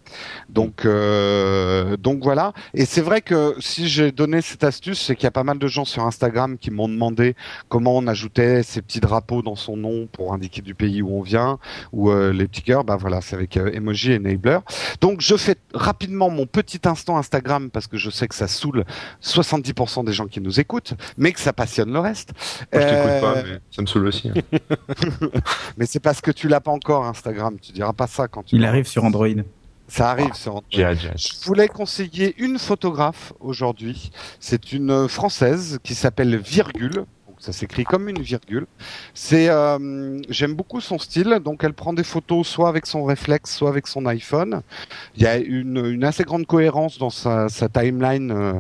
Donc, euh, donc voilà. Et c'est vrai que si j'ai donné cette astuce, c'est qu'il y a pas mal de gens sur Instagram qui m'ont demandé comment on ajoutait ces petits drapeaux dans son nom pour indiquer du pays où on vient ou euh, les petits cœurs. Bah voilà, c'est avec euh, Emoji Enabler. Donc je fais rapidement mon petit instant Instagram parce que je sais que ça saoule 70% des gens qui nous écoutent, mais que ça passionne le reste. Moi, je t'écoute pas, mais ça me saoule aussi. hein. mais c'est parce que tu l'as pas encore Instagram. Tu diras pas ça quand tu. Il arrive sur Android. Ça arrive sur Android. Je voulais conseiller une photographe aujourd'hui. C'est une française qui s'appelle Virgule. Donc ça s'écrit comme une virgule. C'est, euh, j'aime beaucoup son style. Donc elle prend des photos soit avec son réflexe, soit avec son iPhone. Il y a une, une assez grande cohérence dans sa, sa timeline euh,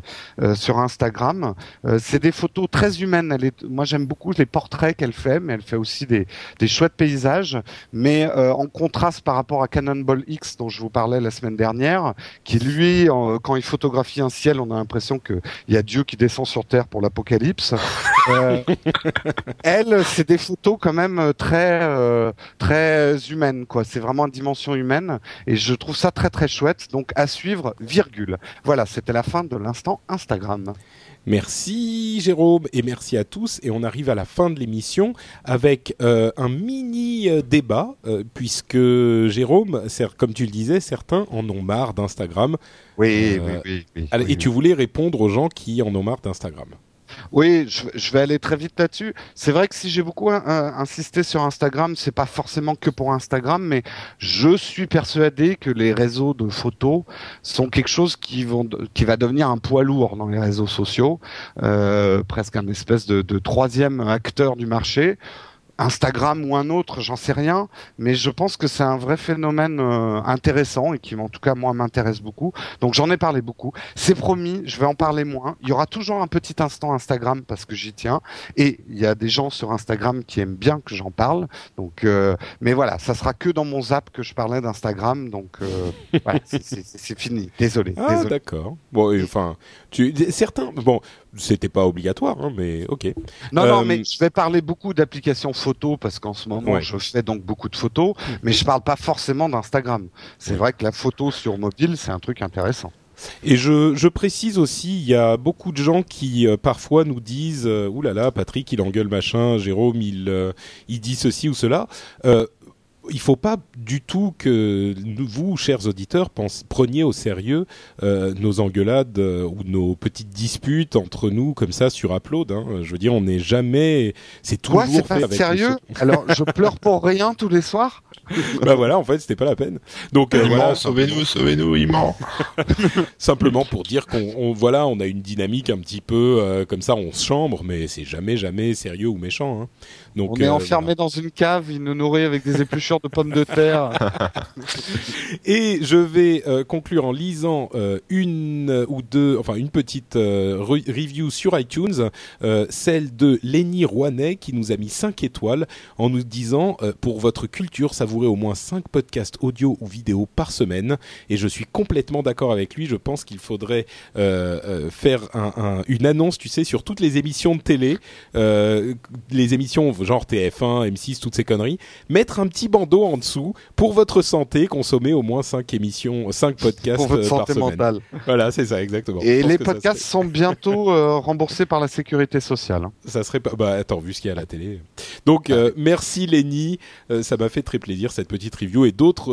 euh, sur Instagram. Euh, c'est des photos très humaines. Elle est, moi j'aime beaucoup les portraits qu'elle fait, mais elle fait aussi des, des chouettes paysages. Mais euh, en contraste par rapport à Cannonball X dont je vous parlais la semaine dernière, qui lui, en- quand il photographie un ciel, on a l'impression que il y a Dieu qui descend sur Terre pour l'apocalypse. Euh, elle, c'est des photos quand même euh, très euh, très humaines, quoi. C'est vraiment une dimension humaine, et je trouve ça très très chouette. Donc à suivre, virgule. Voilà, c'était la fin de l'instant Instagram. Merci Jérôme et merci à tous. Et on arrive à la fin de l'émission avec euh, un mini euh, débat, euh, puisque Jérôme, comme tu le disais, certains en ont marre d'Instagram. Oui, oui, oui. oui, Allez, oui, Et tu voulais répondre aux gens qui en ont marre d'Instagram. Oui, je, vais aller très vite là-dessus. C'est vrai que si j'ai beaucoup insisté sur Instagram, c'est pas forcément que pour Instagram, mais je suis persuadé que les réseaux de photos sont quelque chose qui vont, qui va devenir un poids lourd dans les réseaux sociaux, euh, presque un espèce de troisième acteur du marché. Instagram ou un autre, j'en sais rien, mais je pense que c'est un vrai phénomène euh, intéressant et qui, en tout cas, moi, m'intéresse beaucoup. Donc, j'en ai parlé beaucoup. C'est promis, je vais en parler moins. Il y aura toujours un petit instant Instagram parce que j'y tiens, et il y a des gens sur Instagram qui aiment bien que j'en parle. Donc, euh, mais voilà, ça sera que dans mon zap que je parlais d'Instagram. Donc, euh, voilà, c'est- fini. Désolé. Ah d'accord. Bon, enfin, tu, certains, bon, c'était pas obligatoire, hein, mais ok. Non, non, Euh, mais je vais parler beaucoup d'applications photo parce qu'en ce moment, Ouais. je fais donc beaucoup de photos, mais je parle pas forcément d'Instagram. C'est vrai que la photo sur mobile, c'est un truc intéressant. Et je, je précise aussi, il y a beaucoup de gens qui euh, parfois nous disent euh, Ouh là là, Patrick, il engueule machin, Jérôme, il, euh, il dit ceci ou cela. Il faut pas du tout que vous, chers auditeurs, pense, preniez au sérieux euh, nos engueulades euh, ou nos petites disputes entre nous comme ça sur Upload. Hein. Je veux dire, on n'est jamais. C'est Quoi, toujours c'est pas avec sérieux Alors, je pleure pour rien tous les soirs bah voilà, en fait, c'était pas la peine. Donc euh, Il voilà, ment, sauvez-nous, sauvez-nous, il ment. simplement pour dire qu'on on- voilà on a une dynamique un petit peu euh, comme ça on se chambre mais c'est jamais jamais sérieux ou méchant hein. Donc On est euh, enfermé dans une cave, il nous nourrit avec des épluchures de pommes de terre. Et je vais euh, conclure en lisant euh, une ou deux, enfin une petite re- review sur iTunes, celle de Lenny Rouanet qui nous a mis 5 étoiles en nous disant pour votre culture savourez au moins 5 podcasts audio ou vidéo par semaine. Et je suis complètement d'accord avec lui. Je pense qu'il faudrait euh, euh, faire un- un- une annonce, tu sais, sur toutes les émissions de télé, euh, les émissions genre TF1, M6, toutes ces conneries, mettre un petit bandeau en dessous pour votre santé, consommer au moins 5 émissions, 5 podcasts pour votre euh, par santé semaine. mentale. Voilà, c'est ça, exactement. Et les podcasts sont bientôt euh, remboursés par la sécurité sociale. hein. ça serait pas bah attends vu ce qu'il y a à la télé donc euh, merci Lenny Euh, ça m'a fait très plaisir cette petite review et d'autres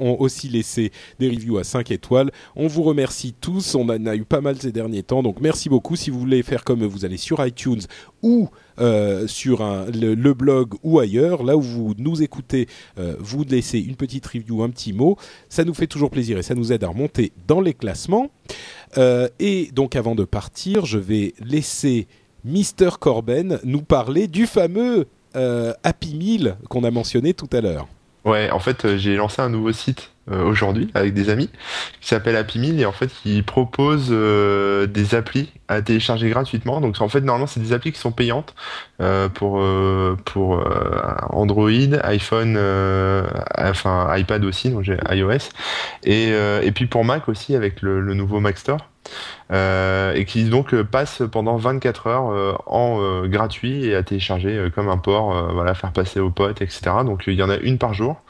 ont aussi laissé des reviews à 5 étoiles on vous remercie tous on en a eu pas mal ces derniers temps donc merci beaucoup si vous voulez faire comme vous allez sur iTunes ou euh, sur le, blog ou ailleurs là où vous nous écoutez euh, vous laissez une petite review un petit mot ça nous fait toujours plaisir et ça nous aide à remonter dans les classements Euh, et donc avant de partir je vais laisser Mister Corben nous parler du fameux Happy Meal qu'on a mentionné tout à l'heure. Ouais, en fait, j'ai lancé un nouveau site aujourd'hui avec des amis qui s'appelle Happy Meal et en fait, qui propose euh, des applis à télécharger gratuitement. Donc, en fait, normalement, c'est des applis qui sont payantes euh, pour euh, pour euh, Android, iPhone, euh, enfin iPad aussi, donc j'ai iOS et euh, et puis pour Mac aussi avec le, nouveau Mac Store. Euh, et qui donc euh, passe pendant 24 heures euh, en euh, gratuit et à télécharger euh, comme un port, euh, voilà, faire passer aux potes, etc. Donc il y en a une par jour.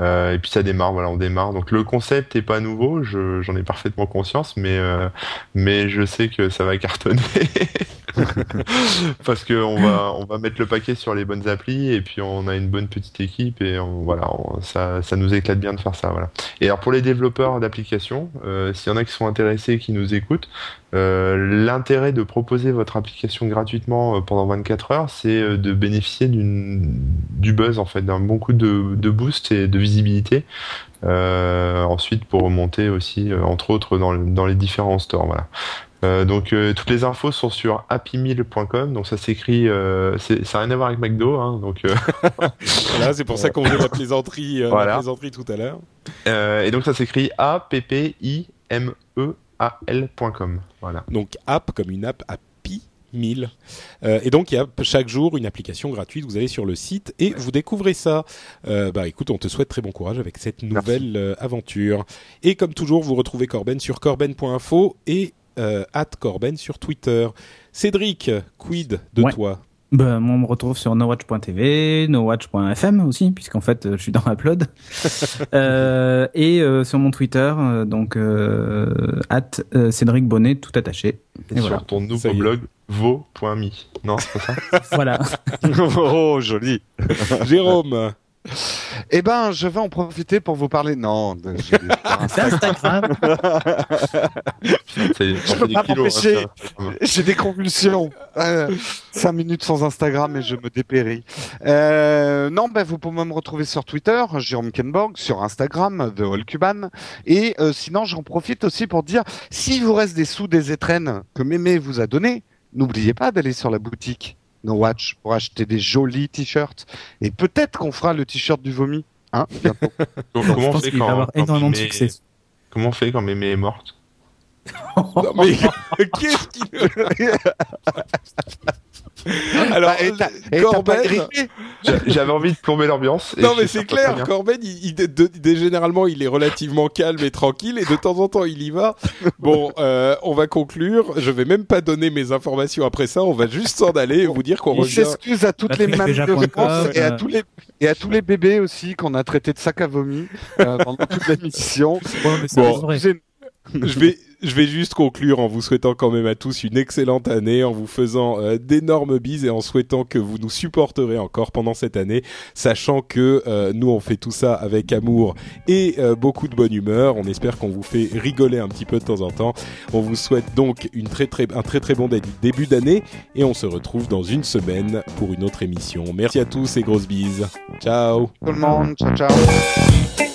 Euh, et puis ça démarre, voilà, on démarre. Donc le concept est pas nouveau, je- j'en ai parfaitement conscience, mais euh, mais je sais que ça va cartonner parce que on va on va mettre le paquet sur les bonnes applis et puis on a une bonne petite équipe et on, voilà, ça ça nous éclate bien de faire ça, voilà. Et alors pour les développeurs d'applications, euh, s'il y en a qui sont intéressés, et qui nous écoutent, l'intérêt de proposer votre application gratuitement euh, pendant 24 heures, c'est euh, de bénéficier du buzz en fait, d'un bon coup de, de boost et de visibilité. Euh, ensuite pour remonter aussi, euh, entre autres, dans, le- dans les différents stores. Voilà. Euh, donc euh, toutes les infos sont sur happymeal.com. Donc ça s'écrit, euh, ça n'a rien à voir avec McDo. Hein, donc euh, Voilà, c'est pour ça qu'on faisait la plaisanterie, euh, la plaisanterie tout à l'heure. euh, et donc ça s'écrit a p p i m e a l.com. Voilà. Donc app comme une app Happy Meal. Euh, et donc il y a chaque jour une application gratuite. Vous allez sur le site et vous découvrez ça. Euh, bah écoute, on te souhaite très bon courage avec cette nouvelle euh, aventure. Et comme toujours, vous retrouvez Corben sur corben.info et euh, at Corben sur Twitter. Cédric, quid de Ouais. toi? Ben, moi, on me retrouve sur nowatch.tv, nowatch.fm aussi, puisqu'en fait, euh, je suis dans Upload. euh, et euh, sur mon Twitter, donc at euh, Cédric Bonnet, tout attaché. Et, Et sur voilà. ton nouveau blog vo.me. Non, c'est pas ça voilà. oh, joli. Jérôme Eh ben, je vais en profiter pour vous parler. Non, Instagram. Je peux pas m'empêcher. hein. J'ai des convulsions. Euh, cinq minutes sans Instagram et je me dépéris. Euh, non, ben vous pouvez me retrouver sur Twitter, Jérôme Kenborg, sur Instagram, The All Cuban. Et euh, sinon, j'en profite aussi pour dire, s'il vous reste des sous des étrennes que Mémé vous a donné, n'oubliez pas d'aller sur la boutique No Watch pour acheter des jolis t-shirts. Et peut-être qu'on fera le t-shirt du vomi. Hein, bientôt. Donc, Je comment on pense fait qu'il va quand, avoir quand énormément de Mémé- succès. Comment on fait quand Mémé est morte? Non, mais qu'est-ce qui Alors, Bah, et t'as Corben, J'avais envie de plomber l'ambiance. Non mais c'est clair. Corben, il, il- généralement il est relativement calme et tranquille et de temps en temps il y va. Bon, euh, on va conclure. Je vais même pas donner mes informations après ça. On va juste s'en aller et vous dire qu'on revient. s'excuse à toutes La les mamans de France et à euh. tous les et à tous les bébés aussi qu'on a traités de sac à vomi euh, pendant toute l'émission. Ouais, mais c'est Bon. vrai. Excusez- je vais, je vais juste conclure en vous souhaitant quand même à tous une excellente année, en vous faisant euh, d'énormes bises et en souhaitant que vous nous supporterez encore pendant cette année, sachant que euh, nous on fait tout ça avec amour et euh, beaucoup de bonne humeur. On espère qu'on vous fait rigoler un petit peu de temps en temps. On vous souhaite donc une très très un très très bon dé- début d'année et on se retrouve dans une semaine pour une autre émission. Merci à tous et grosses bises. Ciao. tout le monde, ciao ciao.